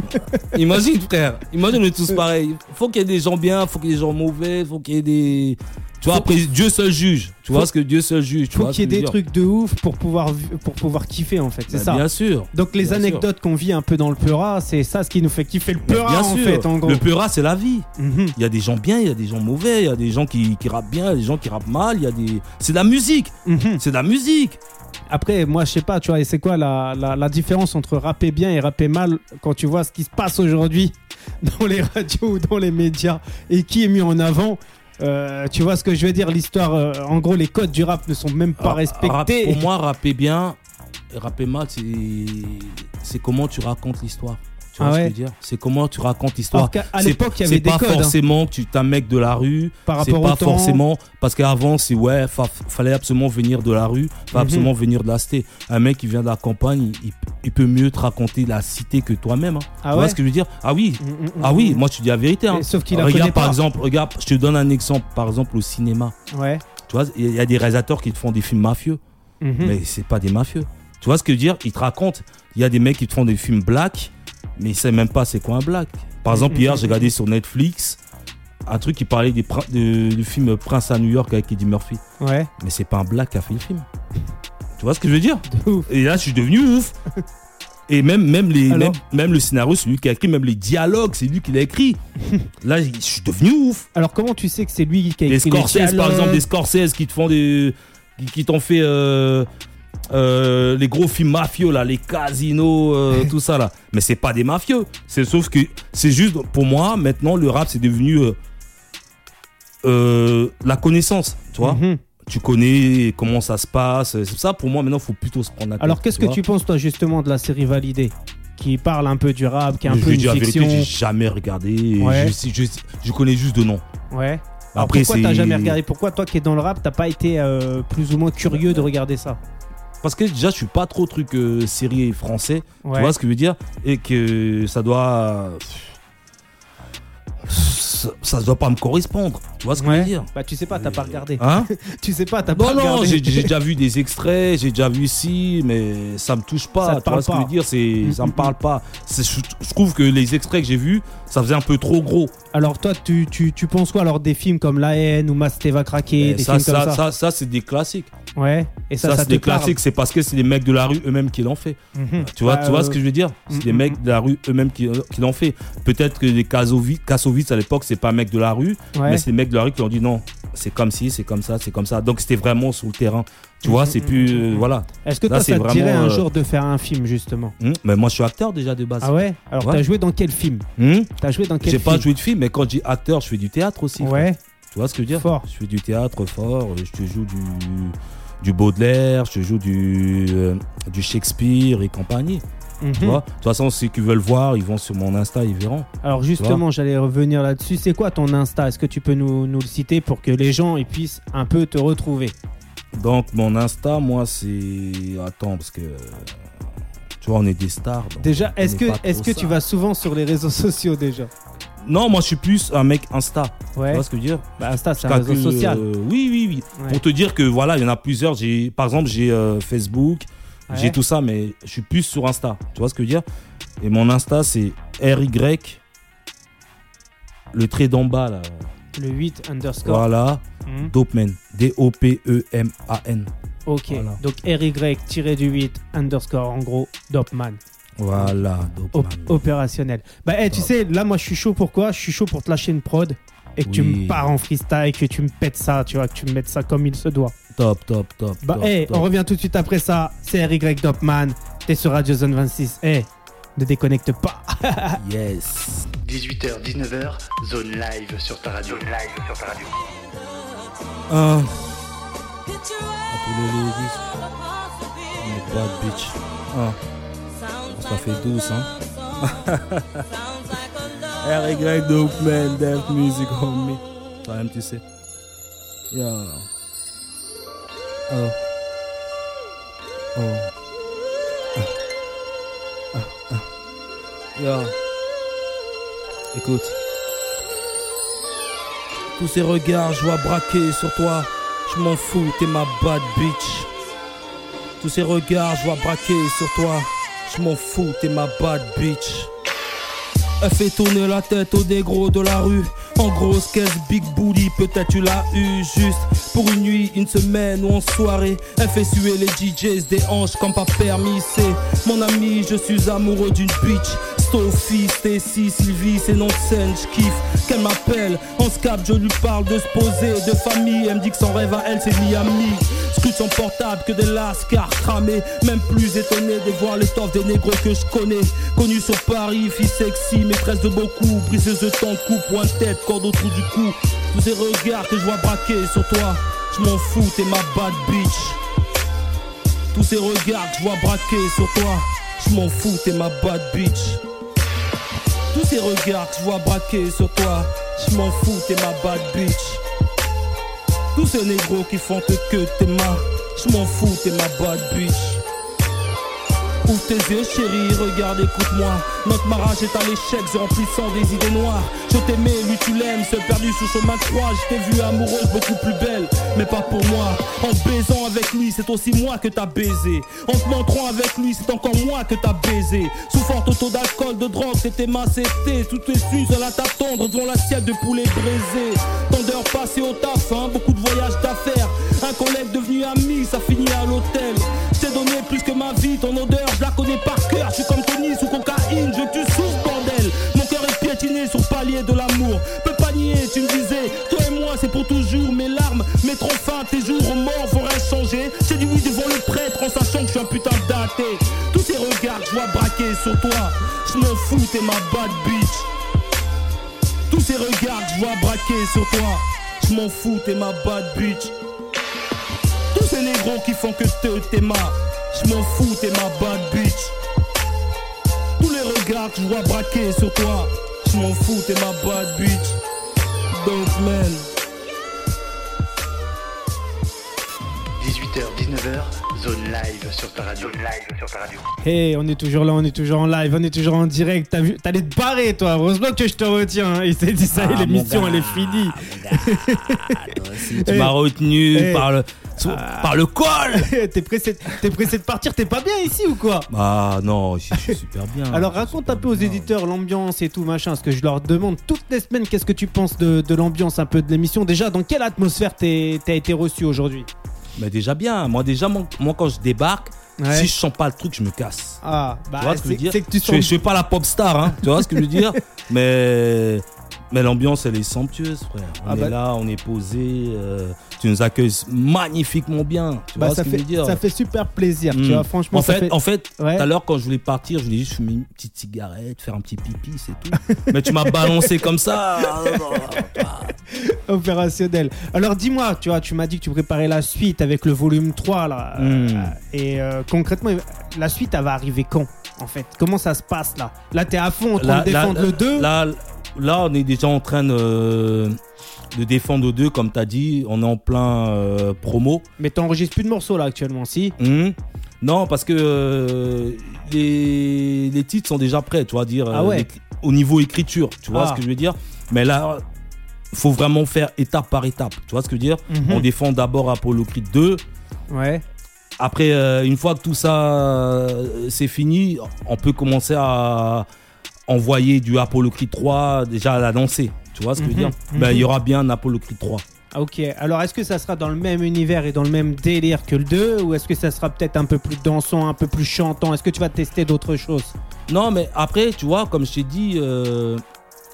Imagine, frère. Imagine, on est tous pareils. Faut qu'il y ait des gens bien, faut qu'il y ait des gens mauvais, faut qu'il y ait des. Tu vois, après, Dieu seul juge. Tu vois ce que Dieu seul juge. Tu Faut qu'il y ait des trucs de ouf pour pouvoir, pour pouvoir kiffer en fait, c'est Bah, ça. Bien sûr. Donc les anecdotes qu'on vit un peu dans le Peura, c'est ça ce qui nous fait kiffer le Mais Peura bien en sûr. fait, en gros. Le Peura, c'est la vie. Mhm. Il y a des gens bien, il y a des gens mauvais, il y a des gens qui, qui rappent bien, il y a des gens qui rappent mal, il y a des. C'est de la musique, Mhm. c'est de la musique. Après, moi, je sais pas, tu vois, et c'est quoi la, la, la différence entre rapper bien et rapper mal quand tu vois ce qui se passe aujourd'hui dans les radios ou dans les médias et qui est mis en avant? Euh, tu vois ce que je veux dire L'histoire, euh, en gros, les codes du rap ne sont même pas rap- respectés. pour moi, rapper bien et rapper mal, c'est c'est comment tu racontes l'histoire. Tu vois Ah ce que ouais. je veux dire? C'est comment tu racontes l'histoire. À C'est- l'époque, il y avait c'est des pas codes. hein, forcément que tu t'es un mec de la rue. par C'est rapport pas au temps. forcément parce qu'avant c'est ouais, fa- fallait absolument venir de la rue, fallait Mhm. absolument venir de la cité. Un mec qui vient de la campagne, il, il peut mieux te raconter la cité que toi-même. hein. Ah tu vois ouais ce que je veux dire? Ah oui, Mm, mm, ah mm, oui, mm. moi je te dis la vérité. hein. Sauf qu'il a Regarde par pas. exemple, regarde, je te donne un exemple, par exemple au cinéma. Ouais. Tu vois, il y a des réalisateurs qui te font des films mafieux, Mhm. mais c'est pas des mafieux. Tu vois ce que je veux dire? Ils te racontent. Il y a des mecs qui te font des films black, mais ils savent même pas c'est quoi un black. Par exemple, Mhm. hier, j'ai regardé sur Netflix un truc qui parlait des prin- de- du film Prince à New York avec Eddie Murphy. Ouais. Mais c'est pas un black qui a fait le film. Tu vois ce que je veux dire? Et là, je suis devenu ouf. Et même, même, les, même, même le scénario, c'est lui qui a écrit, même les dialogues, c'est lui qui l'a écrit. Là, je suis devenu ouf. Alors comment tu sais que c'est lui qui a Les écrit Scorsese, par exemple, des Scorsese qui te font des. qui, qui t'ont fait. euh, euh, les gros films mafieux là, les casinos, euh, tout ça là. Mais c'est pas des mafieux. C'est sauf que c'est juste pour moi maintenant le rap c'est devenu euh, la connaissance, tu vois. Mhm. Tu connais comment ça se passe. C'est ça pour moi maintenant faut plutôt se prendre la. Alors qu'est-ce que tu penses toi justement de la série Validée qui parle un peu du rap, qui est un je peu une dire la fiction? vérité, j'ai jamais regardé. Ouais. Je, je, je connais juste de nom. Ouais. Alors Après pourquoi t'as jamais regardé? Pourquoi toi qui es dans le rap, t'as pas été plus ou moins curieux de regarder ça? Parce que déjà je suis pas trop truc euh, série français. Ouais. Tu vois ce que je veux dire? Et que ça doit. Ça, ça doit pas me correspondre. Tu vois ce que je veux dire? Bah tu sais pas, t'as pas regardé. Hein? Tu sais pas, t'as pas Non, non, regardé. j'ai j'ai déjà vu des extraits, j'ai déjà vu ici, mais ça me touche pas. Ça te tu vois parle ce que je veux pas. dire? C'est, Mm, Ça mm, me parle pas. C'est- Je, je trouve que les extraits que j'ai vus, ça faisait un peu trop gros. Alors toi, tu, tu, tu penses quoi alors des films comme La haine ou Masté va craquer, Et des ça, films comme ça, ça, ça, ça, c'est des classiques. Ouais. Et ça, Ça, ça, c'est des parle classiques. C'est parce que c'est les mecs de la rue eux-mêmes qui l'ont fait. Mhm. Tu vois, Bah, tu vois euh, ce que je veux dire? C'est mm, des mm, mecs de la rue eux-mêmes qui, qui l'ont fait. Peut-être que les Kassovitz, à l'époque, c'est pas un mec de la rue, Ouais. mais c'est les mecs de la rue qui ont dit non, c'est comme ci, c'est comme ça, c'est comme ça. Donc c'était vraiment sur le terrain. Tu vois, c'est plus. mm, euh, voilà. Est-ce que Là, toi, c'est ça te dirait vraiment, un euh, jour de faire un film justement Hum, mais moi, je suis acteur déjà de base. Ah ouais? Alors Ouais. t'as joué dans quel film? Hum T'as joué dans quel J'ai film? pas joué de film, mais quand je dis acteur, je fais du théâtre aussi. frère. Ouais. Tu vois ce que je veux dire? Fort. Je fais du théâtre fort, je te joue du, du Baudelaire, je te joue du, euh, du Shakespeare et compagnie. Mhm. Tu vois? De toute façon, ceux qui veulent voir, ils vont sur mon Insta, ils verront. Alors justement, j'allais revenir là-dessus. C'est quoi ton Insta? Est-ce que tu peux nous, nous le citer pour que les gens ils puissent un peu te retrouver? Donc, mon Insta, moi, c'est. Attends, parce que. Tu vois, on est des stars. donc Déjà, est-ce est que, est-ce que ça. tu vas souvent sur les réseaux sociaux déjà? Non, moi, je suis plus un mec Insta. Tu Ouais. vois ce que je veux dire? Bah, Insta, c'est un réseau social. euh, oui, oui, oui. Ouais. Pour te dire que voilà, il y en a plusieurs. J'ai, par exemple, j'ai euh, Facebook, Ouais. j'ai tout ça, mais je suis plus sur Insta. Tu vois ce que je veux dire? Et mon Insta, c'est RY, le trait d'en bas, là. Le 8 underscore. Voilà, Mhm. Dopeman. D-O-P-E-M-A-N. Ok. Voilà. Donc RY-du8 underscore en gros Dopman. Voilà, Op- Dopeman. opérationnel. Bah, eh, tu sais, là, moi, je suis chaud. Pourquoi? Je suis chaud pour te lâcher une prod et que tu me pars en freestyle, que tu me pètes ça, tu vois, que tu me mettes ça comme il se doit. Top, top, top. Bah, top, eh, top. on revient tout de suite après ça. C'est RY Dopman. T'es sur Radio Zone 26. Eh, ne déconnecte pas. Yes. 18h, 19h, zone live sur ta radio. Zone live sur ta radio. Un. À tous les ladies. On est bad bitch. Un. Ça fait 12, hein. RY Dope Man, Death Music on me. Toi-même, tu sais. Yo. Oh. Oh. Ah. Ah, ah. Yo. Écoute. Tous ces regards, je vois braquer sur toi. Je m'en fous, t'es ma bad bitch. Tous ces regards, je vois braquer sur toi. Je m'en fous, t'es ma bad bitch. Elle fait tourner la tête au dégros de la rue. En grosse caisse, big booty, peut-être tu l'as eu juste pour une nuit, une semaine ou en soirée. Elle fait suer les DJs des hanches comme pas permis. C'est mon ami, je suis amoureux d'une bitch. Sophie, Stacy, Sylvie, c'est non scène, je kiffe qu'elle m'appelle. En scap, je lui parle de se poser, de famille. Elle me dit que son rêve à elle, c'est Miami. Scrute son portable que des lascars cramés. Même plus étonné de voir l'étoffe des négros que je connais. Connu sur Paris, fille sexy, maîtresse de beaucoup. Briseuse de temps de cou, point tête, corde autour du cou. Tous ces regards que je vois braquer sur toi. Je m'en fous, t'es ma bad bitch. Tous ces regards que je vois braquer sur toi. Je m'en fous, t'es ma bad bitch. Ces regards que je vois braquer sur toi, je m'en fous, t'es ma bad bitch. Tous ces négros qui font que que t'es ma, je m'en fous, t'es ma bad bitch. Ouvre tes yeux chérie, regarde, écoute-moi Notre mariage est à l'échec, se remplissant des idées noires Je t'aimais, lui tu l'aimes, se perdu sous chemin de croix Je t'ai vu amoureuse, beaucoup plus belle, mais pas pour moi. En baisant avec lui, c'est aussi moi que t'as baisé. En te montrant avec lui, c'est encore moi que t'as baisé. Sous forte auto d'alcool, de drogue, t'étais macété Tout est su, à t'attendre devant l'assiette de poulet braisé. Tant d'heures passées au taf, hein, beaucoup de voyages d'affaires. Un collègue devenu ami, ça finit à l'hôtel. Je t'ai donné plus que ma vie, ton odeur je la mes trop fins, tes jours morts vont rien changer. J'ai dit oui devant le prêtre en sachant que je suis un putain daté. Tous ces regards, je vois braquer sur toi. Je m'en fous, t'es ma bad bitch. Tous ces regards, je vois braquer sur toi. Je m'en fous, t'es ma bad bitch. Tous ces négros qui font que te t'es ma je m'en fous, t'es ma bad bitch. Tous les regards que je vois braquer sur toi, je m'en fous, t'es ma bad bitch. Donc, man. 18h, 19h, zone live sur ta radio. Zone live sur ta radio. Hey, on est toujours là, on est toujours en live, on est toujours en direct. T'as vu, t'allais te barrer, toi. Heureusement que je te retiens. Il s'est dit ça, Ah, l'émission, elle est finie. Si tu m'as retenu par le par le col. t'es pressé, t'es pressé de partir, t'es pas bien ici ou quoi? Ah non, ici, je suis super bien. Alors raconte un peu aux éditeurs l'ambiance et tout machin, parce que je leur demande toutes les semaines qu'est-ce que tu penses de, de l'ambiance un peu de l'émission? Déjà, dans quelle atmosphère t'es- t'as été reçu aujourd'hui? Mais déjà bien. Moi déjà, moi, moi, quand je débarque, Ouais. si je sens pas le truc, je me casse. Ah, bah tu vois ce que je veux dire que tu je, sens. je suis pas la pop star, hein. tu vois ce que je veux dire Mais mais l'ambiance, elle est somptueuse, frère. On Ah est bah- là, on est posé. euh, tu nous accueilles magnifiquement bien. Tu Bah, vois ça, ce que je veux dire ça fait super plaisir, tu vois. Franchement, en ça fait, fait. en fait, tout à l'heure quand je voulais partir, je voulais juste fumer une petite cigarette, faire un petit pipi, c'est tout. Mais tu m'as balancé comme ça. opérationnel. Alors dis-moi, tu vois, tu m'as dit que tu préparais la suite avec le volume 3 là. Mm. Euh, et euh, concrètement, la suite elle va arriver quand en fait? Comment ça se passe là? Là, t'es à fond en train de défendre le 2 Là, là, on est déjà en train de, de défendre le 2, comme tu as dit. On est en plein euh, promo. mais t'enregistres plus de morceaux là actuellement, si? Hum. Non, parce que euh, les, les titres sont déjà prêts, tu vois, dire Ah ouais. au niveau écriture, tu vois Ah. ce que je veux dire. Mais là, faut vraiment faire étape par étape, tu vois ce que je veux dire. Mhm. On défend d'abord Apollo Creed 2. Ouais. Après, euh, une fois que tout ça euh, c'est fini, on peut commencer à envoyer du Apollo Creed 3 déjà à l'annoncer. Tu vois ce que je veux Mhm, dire Ben, Il mhm. y aura bien un Apollo Creed 3. Ah, Ok, alors est-ce que ça sera dans le même univers et dans le même délire que le 2 ou est-ce que ça sera peut-être un peu plus dansant, un peu plus chantant? Est-ce que tu vas tester d'autres choses? Non, mais après, tu vois, comme je t'ai dit, euh,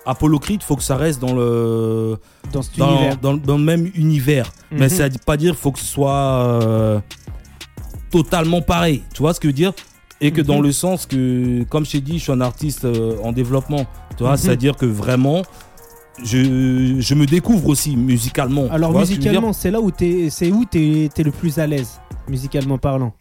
Apollo Creed, faut que ça reste dans le, dans cet dans, univers dans- dans le même univers. Mais Mhm. ça veut pas dire faut que ce soit euh, totalement pareil. Tu vois ce que je veux dire? Et que Mhm. dans le sens que, comme je t'ai dit, je suis un artiste euh, en développement. Tu vois, Mhm. c'est-à-dire que vraiment, je, je me découvre aussi musicalement. Tu Alors musicalement, c'est là où t'es, c'est où t'es, t'es le plus à l'aise, musicalement parlant?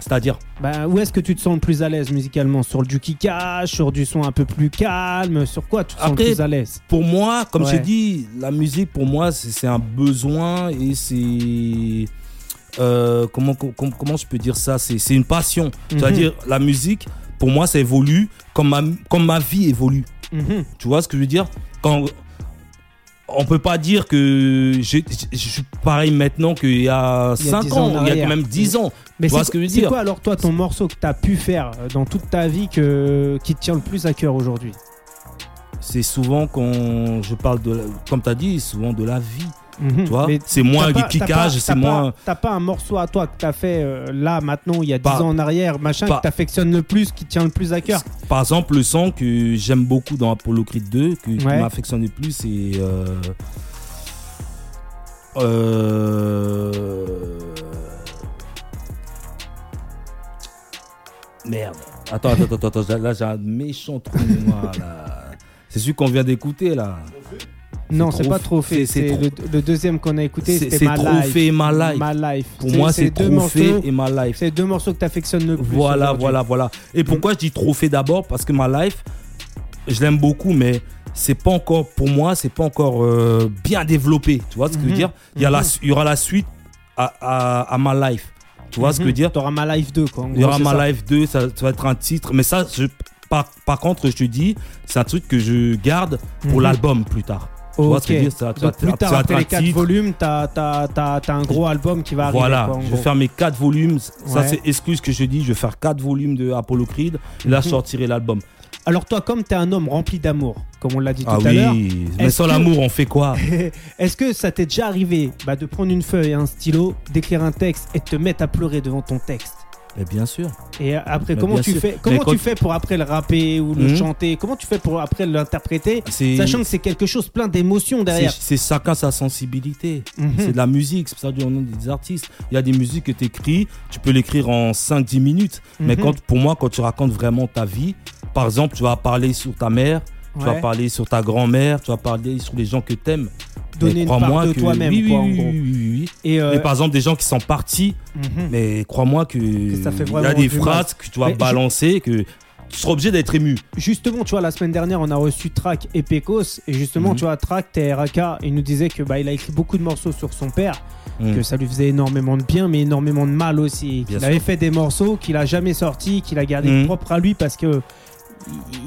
C'est-à-dire Bah, où est-ce que tu te sens le plus à l'aise musicalement? Sur du kickage, sur du son un peu plus calme? Sur quoi tu te sens le plus à l'aise? pour moi, comme Ouais. j'ai dit, la musique pour moi c'est un besoin et c'est euh, comment, comment comment je peux dire ça? C'est une passion. Mhm. C'est-à-dire la musique pour moi ça évolue comme ma comme ma vie évolue. Mhm. Tu vois ce que je veux dire? Quand on peut pas dire que je suis pareil maintenant qu'il y a Il y a 5 10 ans il y a arrière. même 10 ans. Mais Tu c'est, ce que je veux c'est dire quoi alors toi ton morceau que t'as pu faire euh, dans toute ta vie que, qui te tient le plus à cœur aujourd'hui? C'est souvent quand je parle de la- comme tu as dit, souvent de la vie, Mhm. tu vois Mais C'est moins du kickage, c'est moins T'as pas un morceau à toi que t'as fait euh, là maintenant il y a 10 Pas- ans en arrière, machin, pas- que t'affectionnes le plus, qui tient le plus à cœur Par exemple, le son que j'aime beaucoup dans Apollo Creed 2, que, qui m'affectionne le plus, c'est. Euh, euh, Merde. Attends, attends, attends, attends, là j'ai un méchant trou de mémoire. C'est celui qu'on vient d'écouter là. Non, c'est pas f- trop fait. c'est- trop- le, le deuxième qu'on a écouté, C'est c'était c'est Ma trop Life. Pour moi, c'est deux trop fait morceaux- et life. C'est deux morceaux que t'affectionnes le plus. Voilà, voilà, voilà. Et pourquoi je dis trophée d'abord? Parce que ma life, je l'aime beaucoup, mais c'est pas encore, pour moi, c'est pas encore euh, bien développé. Tu vois ce que je veux Mhm. dire? Il y, a la, Mhm. il y aura la suite à, à, à ma life. Tu vois ce que je veux dire? T'auras ma life 2 quoi. Il y aura ma ça. life 2, ça, ça va être un titre. Mais ça, je, par, par contre, je te dis, c'est un truc que je garde pour Mhm. l'album plus tard. Tu vois ce que je veux dire Ça Donc plus tard, après les un 4 titre. volumes, t'as- t'as un gros album qui va arriver. Voilà, quoi, en je vais gros. faire mes 4 volumes. Ça, Ouais. c'est excuse que je dis. Je vais faire 4 volumes de Apollo Creed. Et là, je Mhm. sortirai l'album. Alors toi, comme t'es un homme rempli d'amour, comme on l'a dit Ah tout à l'heure, mais sans que- l'amour, on fait quoi est-ce que ça t'est déjà arrivé bah, de prendre une feuille et un stylo, d'écrire un texte et de te mettre à pleurer devant ton texte? Mais bien sûr. Et après, comment tu sûr. fais Comment tu fais pour après le rapper ou le Mhm. chanter? Comment tu fais pour après l'interpréter? Sachant que c'est quelque chose plein d'émotions derrière. c'est- chacun sa sensibilité. Mhm. C'est de la musique, c'est pour ça qu'on a des artistes. Il y a des musiques que tu écris, tu peux l'écrire en 5-10 minutes. Mais Mhm. quand, pour moi, quand tu racontes vraiment ta vie, par exemple, tu vas parler sur ta mère, tu vas parler sur ta grand-mère, tu vas parler sur les gens que t'aimes. Donner une part de que- toi-même, oui, quoi, oui, en oui, gros. Et, euh, Mais par exemple, des gens qui sont partis, mhm. mais crois-moi que, ça fait il y a des phrases que tu Mais je- balancer, que tu seras obligé d'être ému. Justement, tu vois, la semaine dernière, on a reçu Track et Pecos. Et justement, Mhm. tu vois, Track, TRK, il nous disait que bah, il a écrit beaucoup de morceaux sur son père, Mm. que ça lui faisait énormément de bien, mais énormément de mal aussi. Qu'il avait fait des morceaux qu'il a jamais sortis, qu'il a gardé Mhm. propre à lui parce que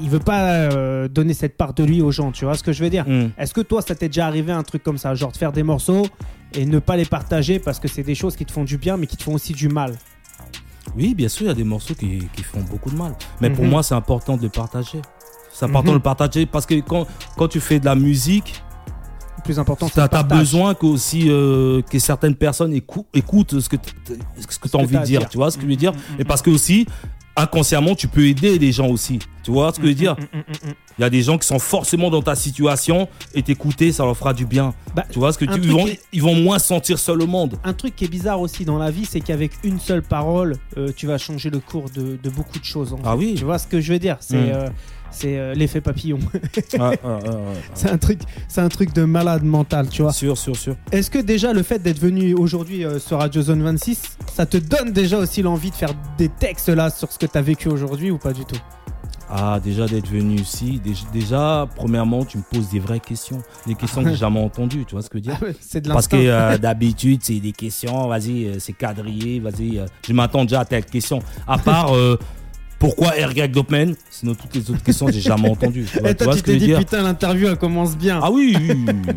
il- veut pas euh, donner cette part de lui aux gens. Tu vois ce que je veux dire? Mm. Est-ce que toi, ça t'est déjà arrivé un truc comme ça, genre de faire des morceaux et ne pas les partager parce que c'est des choses qui te font du bien, mais qui te font aussi du mal? Oui, bien sûr, il y a des morceaux qui, qui font beaucoup de mal. Mais pour Mhm. moi, c'est important de le partager. C'est important Mhm. de le partager parce que quand, quand tu fais de la musique, plus important, tu as, besoin que, aussi, euh, que certaines personnes écou- écoutent ce que tu Ce as envie de dire. dire. Tu vois ce que je veux dire? Mhm, Et parce que aussi, inconsciemment, tu peux aider les gens aussi. Tu vois ce que je veux dire? Mm, mm, mm. Il y a des gens qui sont forcément dans ta situation et t'écouter, ça leur fera du bien. Bah, Tu vois ce que tu ils vont, qui- ils vont moins se sentir seul au monde. Un truc qui est bizarre aussi dans la vie, c'est qu'avec une seule parole, euh, tu vas changer le cours de, de beaucoup de choses. en Ah fait. oui. Tu vois ce que je veux dire? C'est euh, c'est, euh, l'effet papillon. Ouais, ouais, ouais. c'est un truc, c'est un truc de malade mental, tu vois. Sûr, sûr, sûr. Est-ce que déjà le fait d'être venu aujourd'hui euh, sur Radio Zone 26, ça te donne déjà aussi l'envie de faire des textes là sur ce que tu as vécu aujourd'hui ou pas du tout? Ah, déjà d'être venu ici, déjà, premièrement, tu me poses des vraies questions. Des questions que j'ai jamais entendues, tu vois ce que je veux dire? Ah ouais, C'est de Parce que euh, d'habitude, c'est des questions, vas-y, c'est quadrillé, vas-y, je m'attends déjà à telle question. À part, pourquoi RY Dopman Sinon, toutes les autres questions, j'ai jamais entendu. Tu vois, Et tu toi, vois tu je t'es dit dire? putain, l'interview elle commence bien. Ah oui, oui, oui, oui.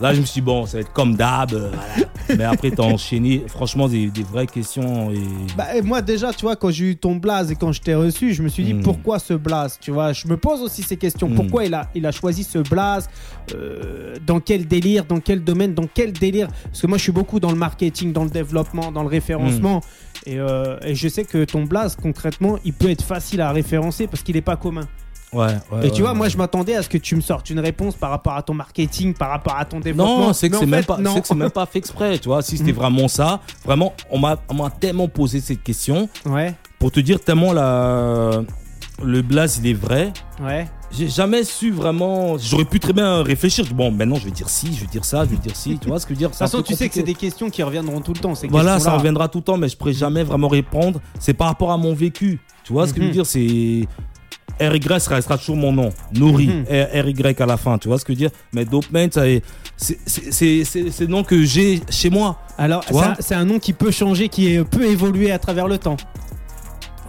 Là, je me suis dit, bon, ça va être comme d'hab. euh, voilà. Mais après, t'as enchaîné, franchement, des, des vraies questions. Et... Bah, et moi déjà, tu vois, quand j'ai eu ton blaze et quand je t'ai reçu, je me suis dit Mm. pourquoi ce blaze Tu vois, je me pose aussi ces questions. Mm. Pourquoi il a, il a choisi ce blaze Euh, Dans quel délire Dans quel domaine Dans quel délire? Parce que moi, je suis beaucoup dans le marketing, dans le développement, dans le référencement. Et, euh, et je sais que ton blaze, concrètement, il peut être facile à référencer parce qu'il n'est pas commun. Ouais, ouais, et tu ouais, vois, ouais. moi, je m'attendais à ce que tu me sortes une réponse par rapport à ton marketing, par rapport à ton développement. Non, c'est que c'est même pas, que c'est même pas fait exprès, tu vois. Si c'était Mm. vraiment ça, vraiment, on m'a, on m'a tellement posé cette question Ouais, pour te dire tellement la, le blaze il est vrai. ouais. J'ai jamais su vraiment. J'aurais pu très bien réfléchir. Bon, maintenant je vais dire si, je vais dire ça, je vais dire si. Tu vois ce que je veux dire De toute façon, tu sais que c'est des questions qui reviendront tout le temps. ces Voilà, ça reviendra tout le temps, mais je pourrais jamais vraiment répondre. C'est par rapport à mon vécu. Tu vois ce que je veux Mhm. dire C'est. RY restera toujours mon nom. Nourri. Mhm. RY à la fin. Tu vois ce que je veux dire Mais est- c'est le nom que j'ai chez moi. Alors, c'est un, c'est un nom qui peut changer, qui est- peut évoluer à travers le temps.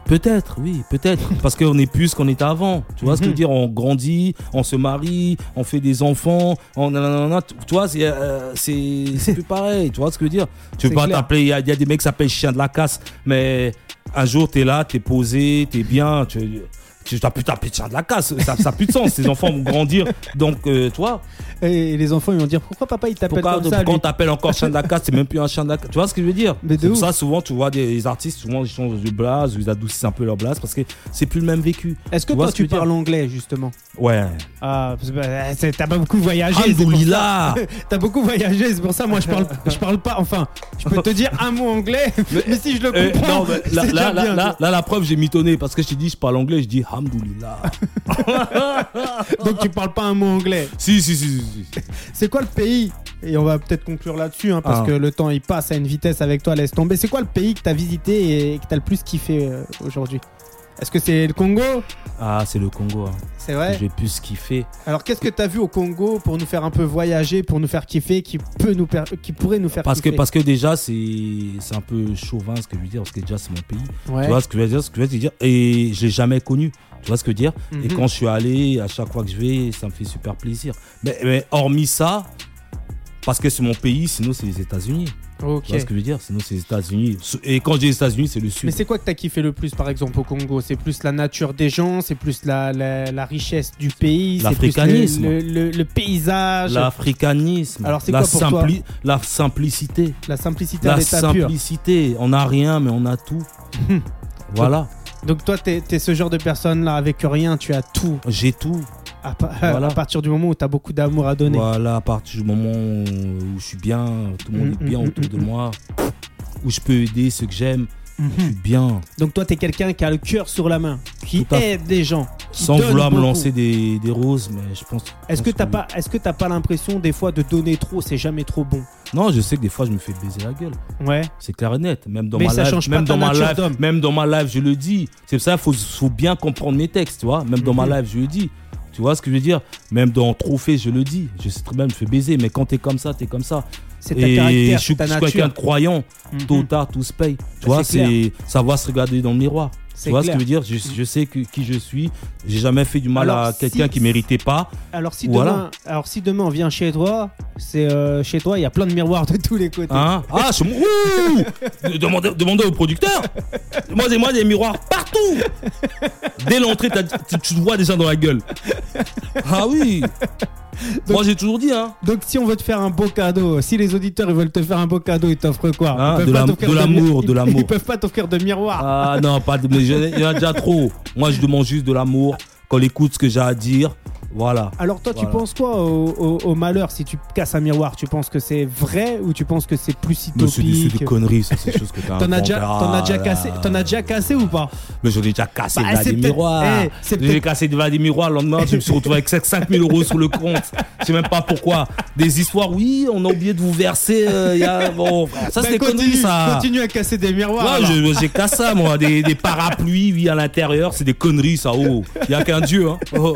Peut-être, oui, peut-être. Parce qu'on est plus qu'on était avant. Tu vois ce que je veux dire? On grandit, on se marie, on fait des enfants, on nanana, tu vois, c'est euh, c'est plus pareil. Tu vois ce que je veux dire? Tu peux pas t'appeler, il y, a il y a des mecs qui s'appellent chien de la casse, mais un jour t'es là, t'es posé, t'es bien, tu tu t'as pu t'appeler chien de la casse, ça n'a plus de sens. Tes enfants vont grandir, donc euh, tu vois. Et les enfants, ils vont dire pourquoi papa il t'appelle comme ça quand t'appelles encore chien de la casse, c'est même plus un chien de la casse. Tu vois ce que je veux dire? Mais de ça souvent tu vois des les artistes, souvent ils changent de blase, ils adoucissent un peu leur blase parce que c'est plus le même vécu. Est-ce que Tu toi tu parles anglais justement? Ouais. Ah, parce que, bah, t'as pas beaucoup voyagé. Alhamdoulilah. T'as beaucoup voyagé, c'est pour ça moi je parle, je parle pas. Enfin, je peux te dire un mot anglais, mais, si je le Euh, comprends, non, mais là, là, là, la preuve, j'ai mitonné parce que je t'ai dit, je parle anglais, je dis Hamdoulillah. Donc tu parles pas un mot anglais. si, si, si, si, si. C'est quoi le pays Et on va peut-être conclure là-dessus, hein, parce Ah. que le temps il passe à une vitesse avec toi, laisse tomber. C'est quoi le pays que t'as visité et que t'as le plus kiffé euh, aujourd'hui? Est-ce que c'est le Congo Ah, c'est le Congo. Hein. C'est vrai. Je vais plus kiffer. Alors qu'est-ce que tu as vu au Congo pour nous faire un peu voyager, pour nous faire kiffer, qui peut nous per- qui pourrait nous faire Parce que, parce que déjà, c'est un peu chauvin ce que je veux dire, parce que déjà, c'est mon pays. Ouais. Tu vois ce que je veux dire, ce que je veux dire. Et je l'ai jamais connu. Tu vois ce que je veux dire Et Mhm. quand je suis allé, à chaque fois que je vais, ça me fait super plaisir. Mais, mais hormis ça, parce que c'est mon pays, sinon c'est les États-Unis. Ok. Tu vois ce que je veux dire? Sinon c'est les États-Unis. Et quand je dis les États-Unis, c'est le Mais sud. c'est quoi que t'as kiffé le plus par exemple au Congo? C'est plus la nature des gens, c'est plus la, la, la richesse du pays, c'est plus L'africanisme. le, le, le paysage, L'africanisme. Alors, c'est la, quoi pour toi? la simplicité. la simplicité La simplicité. On n'a rien, mais on a tout. voilà. Donc toi, t'es es ce genre de personne là avec rien, tu as tout. J'ai tout. À, pa- Voilà. à partir du moment où t'as beaucoup d'amour à donner. Voilà, à partir du moment où je suis bien, tout le monde Mm, est bien mm, autour mm, de mm. moi, où je peux aider ceux que j'aime, je suis Mhm. bien. Donc toi, t'es quelqu'un qui a le cœur sur la main, qui Tout aide les gens. Sans vouloir me lancer des, des roses, mais je pense. Est-ce que t'as pas, est-ce que t'as pas l'impression des fois de donner trop, c'est jamais trop bon? Non, je sais que des fois je me fais baiser la gueule. Ouais. C'est clair et net. Même dans Mais ma ça live, change pas même dans ma live, même dans ma live, je le dis. C'est pour ça, faut, faut bien comprendre mes textes, tu vois. Même dans ma Mhm. live, je le dis. Tu vois ce que je veux dire? Même dans Trophée, je le dis. Je sais très bien, je me fais baiser, mais quand t'es comme ça, t'es comme ça. C'est ta Et caractère, je suis, quelqu'un de croyant. Mhm. Tôt ou tard, tout se paye. Tu vois, c'est clair. c'est ça va se regarder dans le miroir. C'est Tu vois clair. ce que je veux dire? Je, je sais que, qui je suis. J'ai jamais fait du mal Alors, à quelqu'un si- qui méritait pas. Alors si Voilà. demain, alors si demain on vient chez toi, c'est euh, chez toi, il y a plein de miroirs de tous les côtés. Hein? Ah. Ouh demandez, demandez au producteur. Moi, j'ai moi des miroirs partout. Dès l'entrée, tu, tu te vois déjà dans la gueule. Ah oui. moi, j'ai toujours dit, hein. Donc si on veut te faire un beau cadeau, si les auditeurs ils veulent te faire un beau cadeau, ils t'offrent quoi? Ils peuvent de de l'amour, ils- de l'amour. Ils peuvent pas t'offrir de miroir. Ah non, pas de, il y en a déjà trop. Moi, je demande juste de l'amour. Qu'on écoute ce que j'ai à dire. Voilà. Alors toi, tu penses quoi au, au- au malheur si tu casses un miroir? Tu penses que c'est vrai ou tu penses que c'est plus Mais c'est des, c'est utopique des conneries, ça, c'est des choses que t'as T'en as déjà, t'en as déjà Ah, cassé, là. t'en as déjà cassé ou pas? Mais j'en ai déjà cassé Bah, des miroirs. Eh, c'est J'ai cassé des miroirs. Le lendemain, je me suis retrouvé avec 5000 euros sur le compte. Je sais même pas pourquoi. Des histoires, oui, on a oublié de vous verser. euh, y a, bon, ça, Bah, c'est des conneries, ça. continue à casser des miroirs. Ouais, j'ai cassé ça, moi. Des, des parapluies, oui, à l'intérieur. C'est des conneries, ça. Oh, il y a qu'un Dieu, hein. Oh.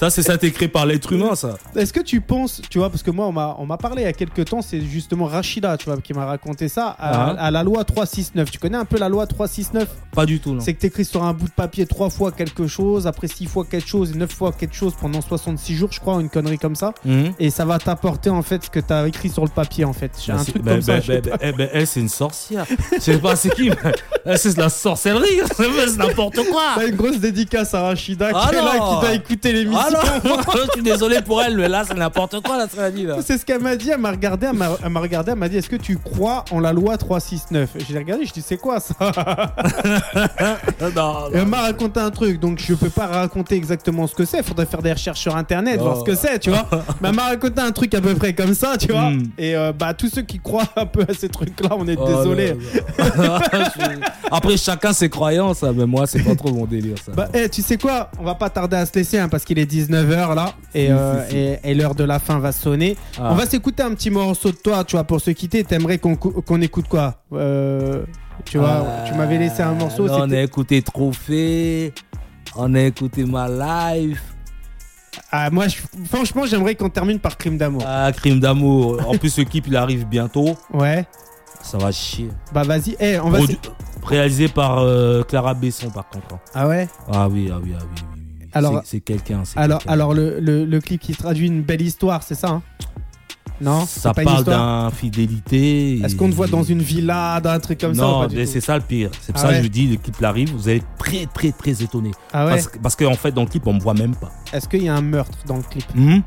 Ça, c'est ça, été créé par l'être humain, ça. Est-ce que tu penses, tu vois, parce que moi on m'a parlé il y a quelques temps, c'est justement Rachida, tu vois, qui m'a raconté ça à, Ah. à la loi 369. Tu connais un peu la loi 369 Pas du tout, non. C'est que t'écris sur un bout de papier trois fois quelque chose, après six fois quelque chose et neuf fois quelque chose pendant 66 jours, je crois, une connerie comme ça. Mhm. Et ça va t'apporter en fait ce que t'as écrit sur le papier en fait. J'ai Bah, un truc bah, comme ça. bah, bah, eh ben, elle, c'est une sorcière. Je sais pas c'est qui, elle, c'est de la sorcellerie. C'est n'importe quoi. T'as une grosse dédicace à Rachida Ah qui est là, qui doit écouter l'émission. Ah je suis désolé pour elle, mais là, c'est n'importe quoi, dit là. C'est ce qu'elle m'a dit, elle m'a regardé, elle m'a regardé, elle m'a dit est-ce que tu crois en la loi 369 J'ai regardé, je dis c'est quoi ça? Non, Et Elle m'a raconté un truc, donc je peux pas raconter exactement ce que c'est. Faudrait faire des recherches sur internet, Oh. voir ce que c'est, tu vois. Mais elle m'a raconté un truc à peu près comme ça, tu vois. Hmm. Et euh, bah tous ceux qui croient un peu à ces trucs-là, on est Oh, désolé. Après, chacun ses croyances, hein, mais moi, c'est pas trop mon délire, ça. Bah, eh, tu sais quoi? On va pas tarder à se laisser hein, parce qu'il est 19h là et, euh, et, et l'heure de la fin va sonner. Ah. On va s'écouter un petit morceau de toi, tu vois, pour se quitter. T'aimerais qu'on qu'on écoute quoi? Euh, Tu vois, tu m'avais laissé un morceau. Là, on a écouté Trophée, on a écouté ma life, Ah, moi, je- franchement, j'aimerais qu'on termine par Crime d'amour. ah, Crime d'amour. En plus, ce clip, il arrive bientôt. Ouais. Ça va chier. Bah vas-y. Eh, on va. Produ- Réalisé par euh, Clara Besson, par contre. hein. Ah ouais? Ah oui, ah oui, ah oui, oui. Alors- C'est- quelqu'un. Alors, alors le, le, le clip qui traduit une belle histoire, c'est ça hein? Non? Ça parle d'infidélité. Est-ce qu'on te voit dans une villa, dans un truc comme ça Non, mais tout? c'est ça le pire. C'est pour Ah ça que ouais je dis, le clip arrive, vous allez être très, très, très étonné. Ah ouais? Parce, que- parce qu'en fait, dans le clip, on me voit même pas. Est-ce qu'il y a un meurtre dans le clip? Hmm?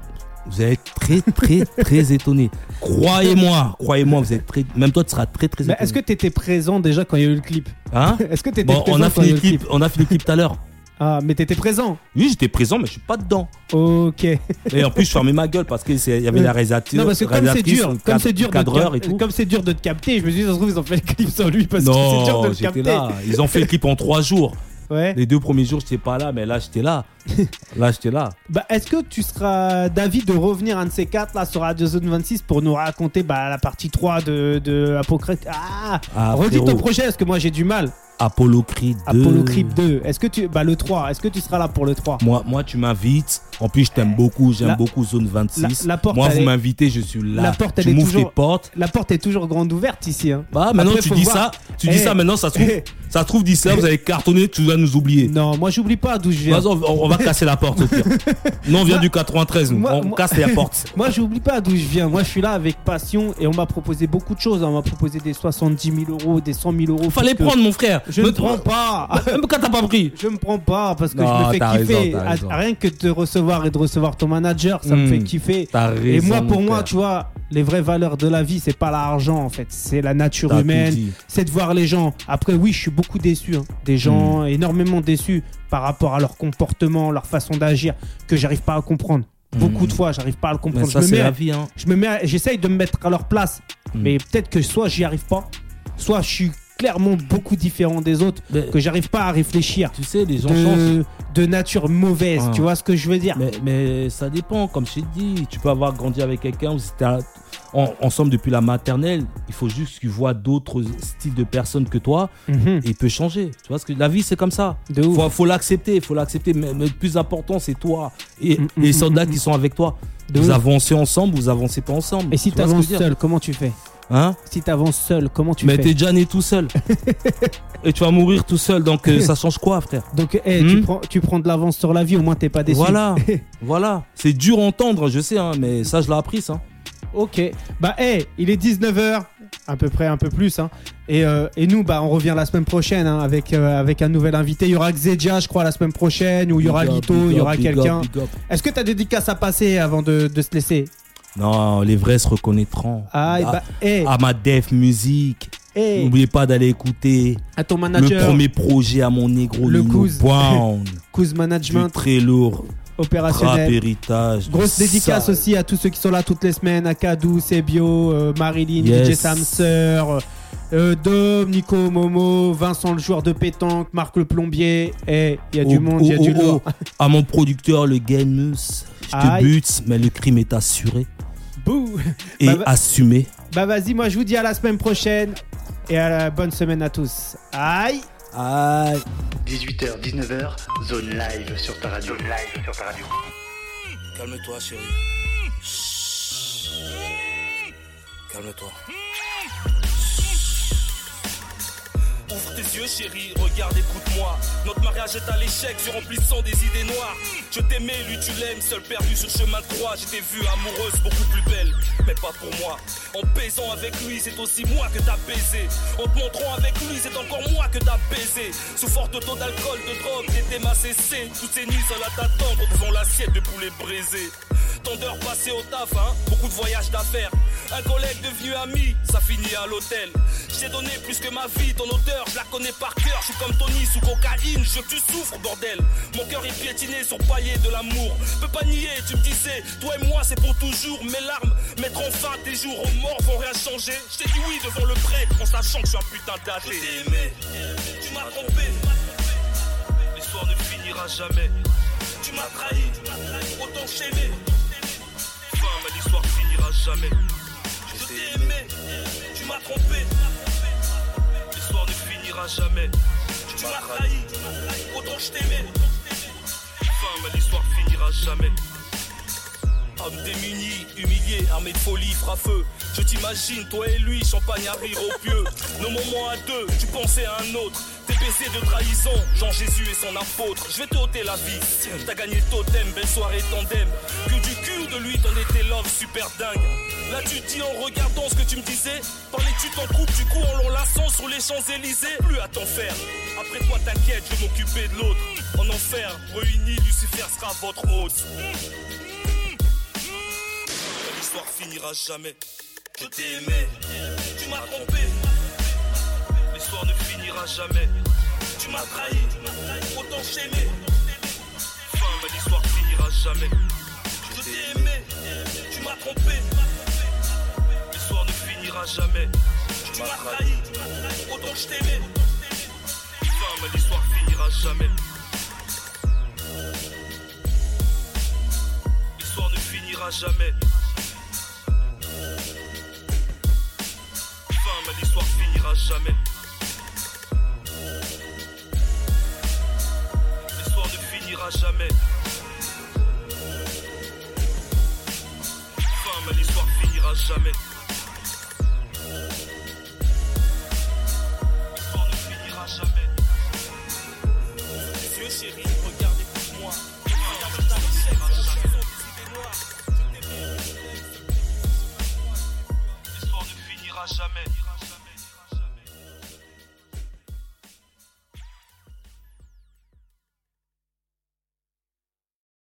Vous allez être très, très, très étonné. Croyez-moi, croyez-moi, vous êtes très. Même toi, tu seras très, très étonné. est-ce que t'étais présent déjà quand il y a eu le clip? Hein? Est-ce que t'étais Bon, présent on a fini le clip. On a fini le clip tout à l'heure. Ah, mais t'étais présent Oui, j'étais présent, mais je suis pas dedans. Ok. Et en plus, je fermais ma gueule parce qu'il y avait la réalisatrice. Non, parce que comme c'est dur, comme c'est dur, cadreur et tout. comme c'est dur de te capter, je me suis dit, ça se trouve, ils ont fait le clip sans lui parce que c'est dur de le j'étais capter. là. Ils ont fait le clip en trois jours. Ouais. Les deux premiers jours, j'étais pas là, mais là, j'étais là. Là, j'étais là. Bah, est-ce que tu seras d'avis de revenir un de ces quatre là sur Radio Zone 26 pour nous raconter bah, la partie 3 de, de Apocryphe Ah Ah, Redis ton projet parce que moi j'ai du mal. Apollo Creed 2. Apollo Creed 2. Est-ce que tu. Bah, le 3. Est-ce que tu seras là pour le 3 Moi, moi, tu m'invites. En plus, je t'aime beaucoup. J'aime beaucoup Zone 26. la- la porte, moi, vous est- m'invitez, je suis là. La porte, elle tu est toujours- tes portes. La porte est toujours grande ouverte ici. Hein. Bah, maintenant, Après, tu dis voir. ça. Tu Eh. dis ça, maintenant, ça se trouve. ça se trouve, d'ici là, vous allez cartonner, tu vas nous oublier. Non, moi, j'oublie pas d'où je viens. On, on va casser la porte au pire. Nous, on vient du 93, nous. Moi- on moi- casse la porte. Moi, j'oublie pas d'où je viens. Moi, je suis là avec passion et on m'a proposé beaucoup de choses. On m'a proposé des 70 000 euros, des 100 000 euros. Fallait prendre, mon frère. Je ne Me- prends pas. Même quand t'as pas pris. Je me prends pas parce que Non, je me fais kiffer. raison, À-. Rien que de te recevoir et de recevoir ton manager, ça me Hmm. fait kiffer. Et moi, pour moi, tu vois, les vraies valeurs de la vie, c'est pas l'argent en fait, c'est la nature humaine, c'est de voir les gens. Après, oui, je suis beaucoup déçu, hein. des Hmm. gens énormément déçus par rapport à leur comportement, leur façon d'agir, que j'arrive pas à comprendre. Beaucoup Hmm. de fois, j'arrive pas à le comprendre. ça, je me c'est mets, la vie, hein. je me mets, j'essaye de me mettre à leur place, Hmm. mais peut-être que soit j'y arrive pas, soit je suis clairement beaucoup différent des autres, Mais- que j'arrive pas à réfléchir Tu sais, les gens changent. de, de nature mauvaise. Ah. Tu vois ce que je veux dire? Mais, mais ça dépend, comme je t'ai dit. Tu peux avoir grandi avec quelqu'un, vous étiez à- en- ensemble depuis la maternelle. Il faut juste qu'il voit d'autres styles de personnes que toi Mhm. et il peut changer. Tu vois, parce que la vie, c'est comme ça. De ouf. Faut, faut l'accepter, faut l'accepter. Mais, mais le plus important, c'est toi et Mm, les mm, soldats mm, qui sont avec toi. De vous ouf. avancez ensemble, vous avancez pas ensemble. Et si Tu dire? seul, comment tu fais? Hein Si t'avances seul, comment tu Mais fais t'es déjà né tout seul. et tu vas mourir tout seul. Donc euh, ça change quoi, frère Donc, eh, tu, Hmm. prends, tu prends de l'avance sur la vie, au moins t'es pas déçu. Voilà, voilà. C'est dur à entendre, je sais, hein, mais ça, je l'ai appris, ça. Ok. Bah, eh, il est 19h, à peu près, un peu plus. Hein. Et, euh, et nous, bah, on revient la semaine prochaine hein, avec, euh, avec un nouvel invité. Il y aura Xedia, je crois, la semaine prochaine, ou il y aura Lito, il y aura quelqu'un. Est-ce que t'as des dédicaces à passer avant de, de se laisser? Non, les vrais se reconnaîtront. Ah, à, bah, eh, à ma def musique. eh, N'oubliez pas d'aller écouter à ton le manager, premier projet à mon négro Le Kouz. Brown. Du Management très lourd. Opérationnel. héritage. Grosse dédicace aussi à tous ceux qui sont là toutes les semaines, à Kadou, Sebio, euh, Marilyn, Yes. DJ Samser, euh, Dom, Nico, Momo, Vincent le joueur de pétanque, Marc le plombier. Et il y a du Oh, monde, il y a oh, du oh, lourd. À mon producteur, le Gamus. Je te bute, mais le crime est assuré Bouh. et Bah, bah- assumé. Bah vas-y, moi je vous dis à la semaine prochaine et à la bonne semaine à tous. Aïe 18h, 19h, zone live sur ta radio. Zone live sur ta radio. Calme-toi, chérie. Chut. Calme-toi. Yeux, chérie, regarde, écoute-moi. Notre mariage est à l'échec, se remplissant des idées noires. Je t'aimais, lui tu l'aimes, seul perdu sur chemin de croix. Je t'ai vue amoureuse, beaucoup plus belle, mais pas pour moi. En baisant avec lui, c'est aussi moi que t'as baisé. En te montrant avec lui, c'est encore moi que t'as baisé. Sous forte taux d'alcool, de drogue, t'étais ma cessée. Toutes ces nuits seules à t'attendre devant l'assiette de poulet brisé. Tant d'heures au taf, hein, beaucoup de voyages d'affaires. Un collègue devenu ami, ça finit à l'hôtel. J'ai donné plus que ma vie, ton odeur, je la connais par cœur. Je suis comme Tony sous cocaïne, je tu souffres, bordel. Mon cœur est piétiné sur paillet de l'amour. Peux pas nier, tu me disais, toi et moi c'est pour toujours. Mes larmes mettront fin tes jours, aux morts vont rien changer. Je t'ai dit oui devant le prêtre en sachant que je suis un putain d'athée. Je t'ai aimé, tu m'as trompé. L'histoire ne finira jamais. Tu m'as trahi, autant s'aimer. Fin, mais l'histoire finira jamais. Je t'ai aimé, tu m'as trompé. Jamais. Tu m'as trahi, autant je t'aimais. Mais l'histoire finira jamais. Homme démuni, humilié, armé de folie, fera feu. Je t'imagine, toi et lui, champagne à rire au pieu. Nos moments à deux, tu pensais à un autre. Tes baisers de trahison, Jean Jésus et son apôtre. Je vais te ôter la vie. T'as gagné le totem, belle soirée tandem. Que du cul de lui, t'en étais love super dingue. Là, tu dis en regardant ce que tu me disais. Parlais-tu t'en coupe du coup en l'enlaçant sur les Champs-Élysées Plus à t'en faire. Après toi, t'inquiète, je vais m'occuper de l'autre. En enfer, réunis, Lucifer sera votre hôte. L'histoire finira jamais. Je t'ai aimé, tu m'as trompé. L'histoire ne finira jamais. Tu m'as trahi, autant s'aimer. Fin, mais l'histoire finira jamais. Je t'ai aimé, tu m'as trompé oublieras jamais. Tu m'as trahi, autant je t'aimais. Femme, l'histoire finira jamais. L'histoire ne finira jamais. Femme, l'histoire finira jamais. L'histoire ne finira jamais. Femme, l'histoire finira jamais. Regardez pour moi. L'histoire ne finira jamais.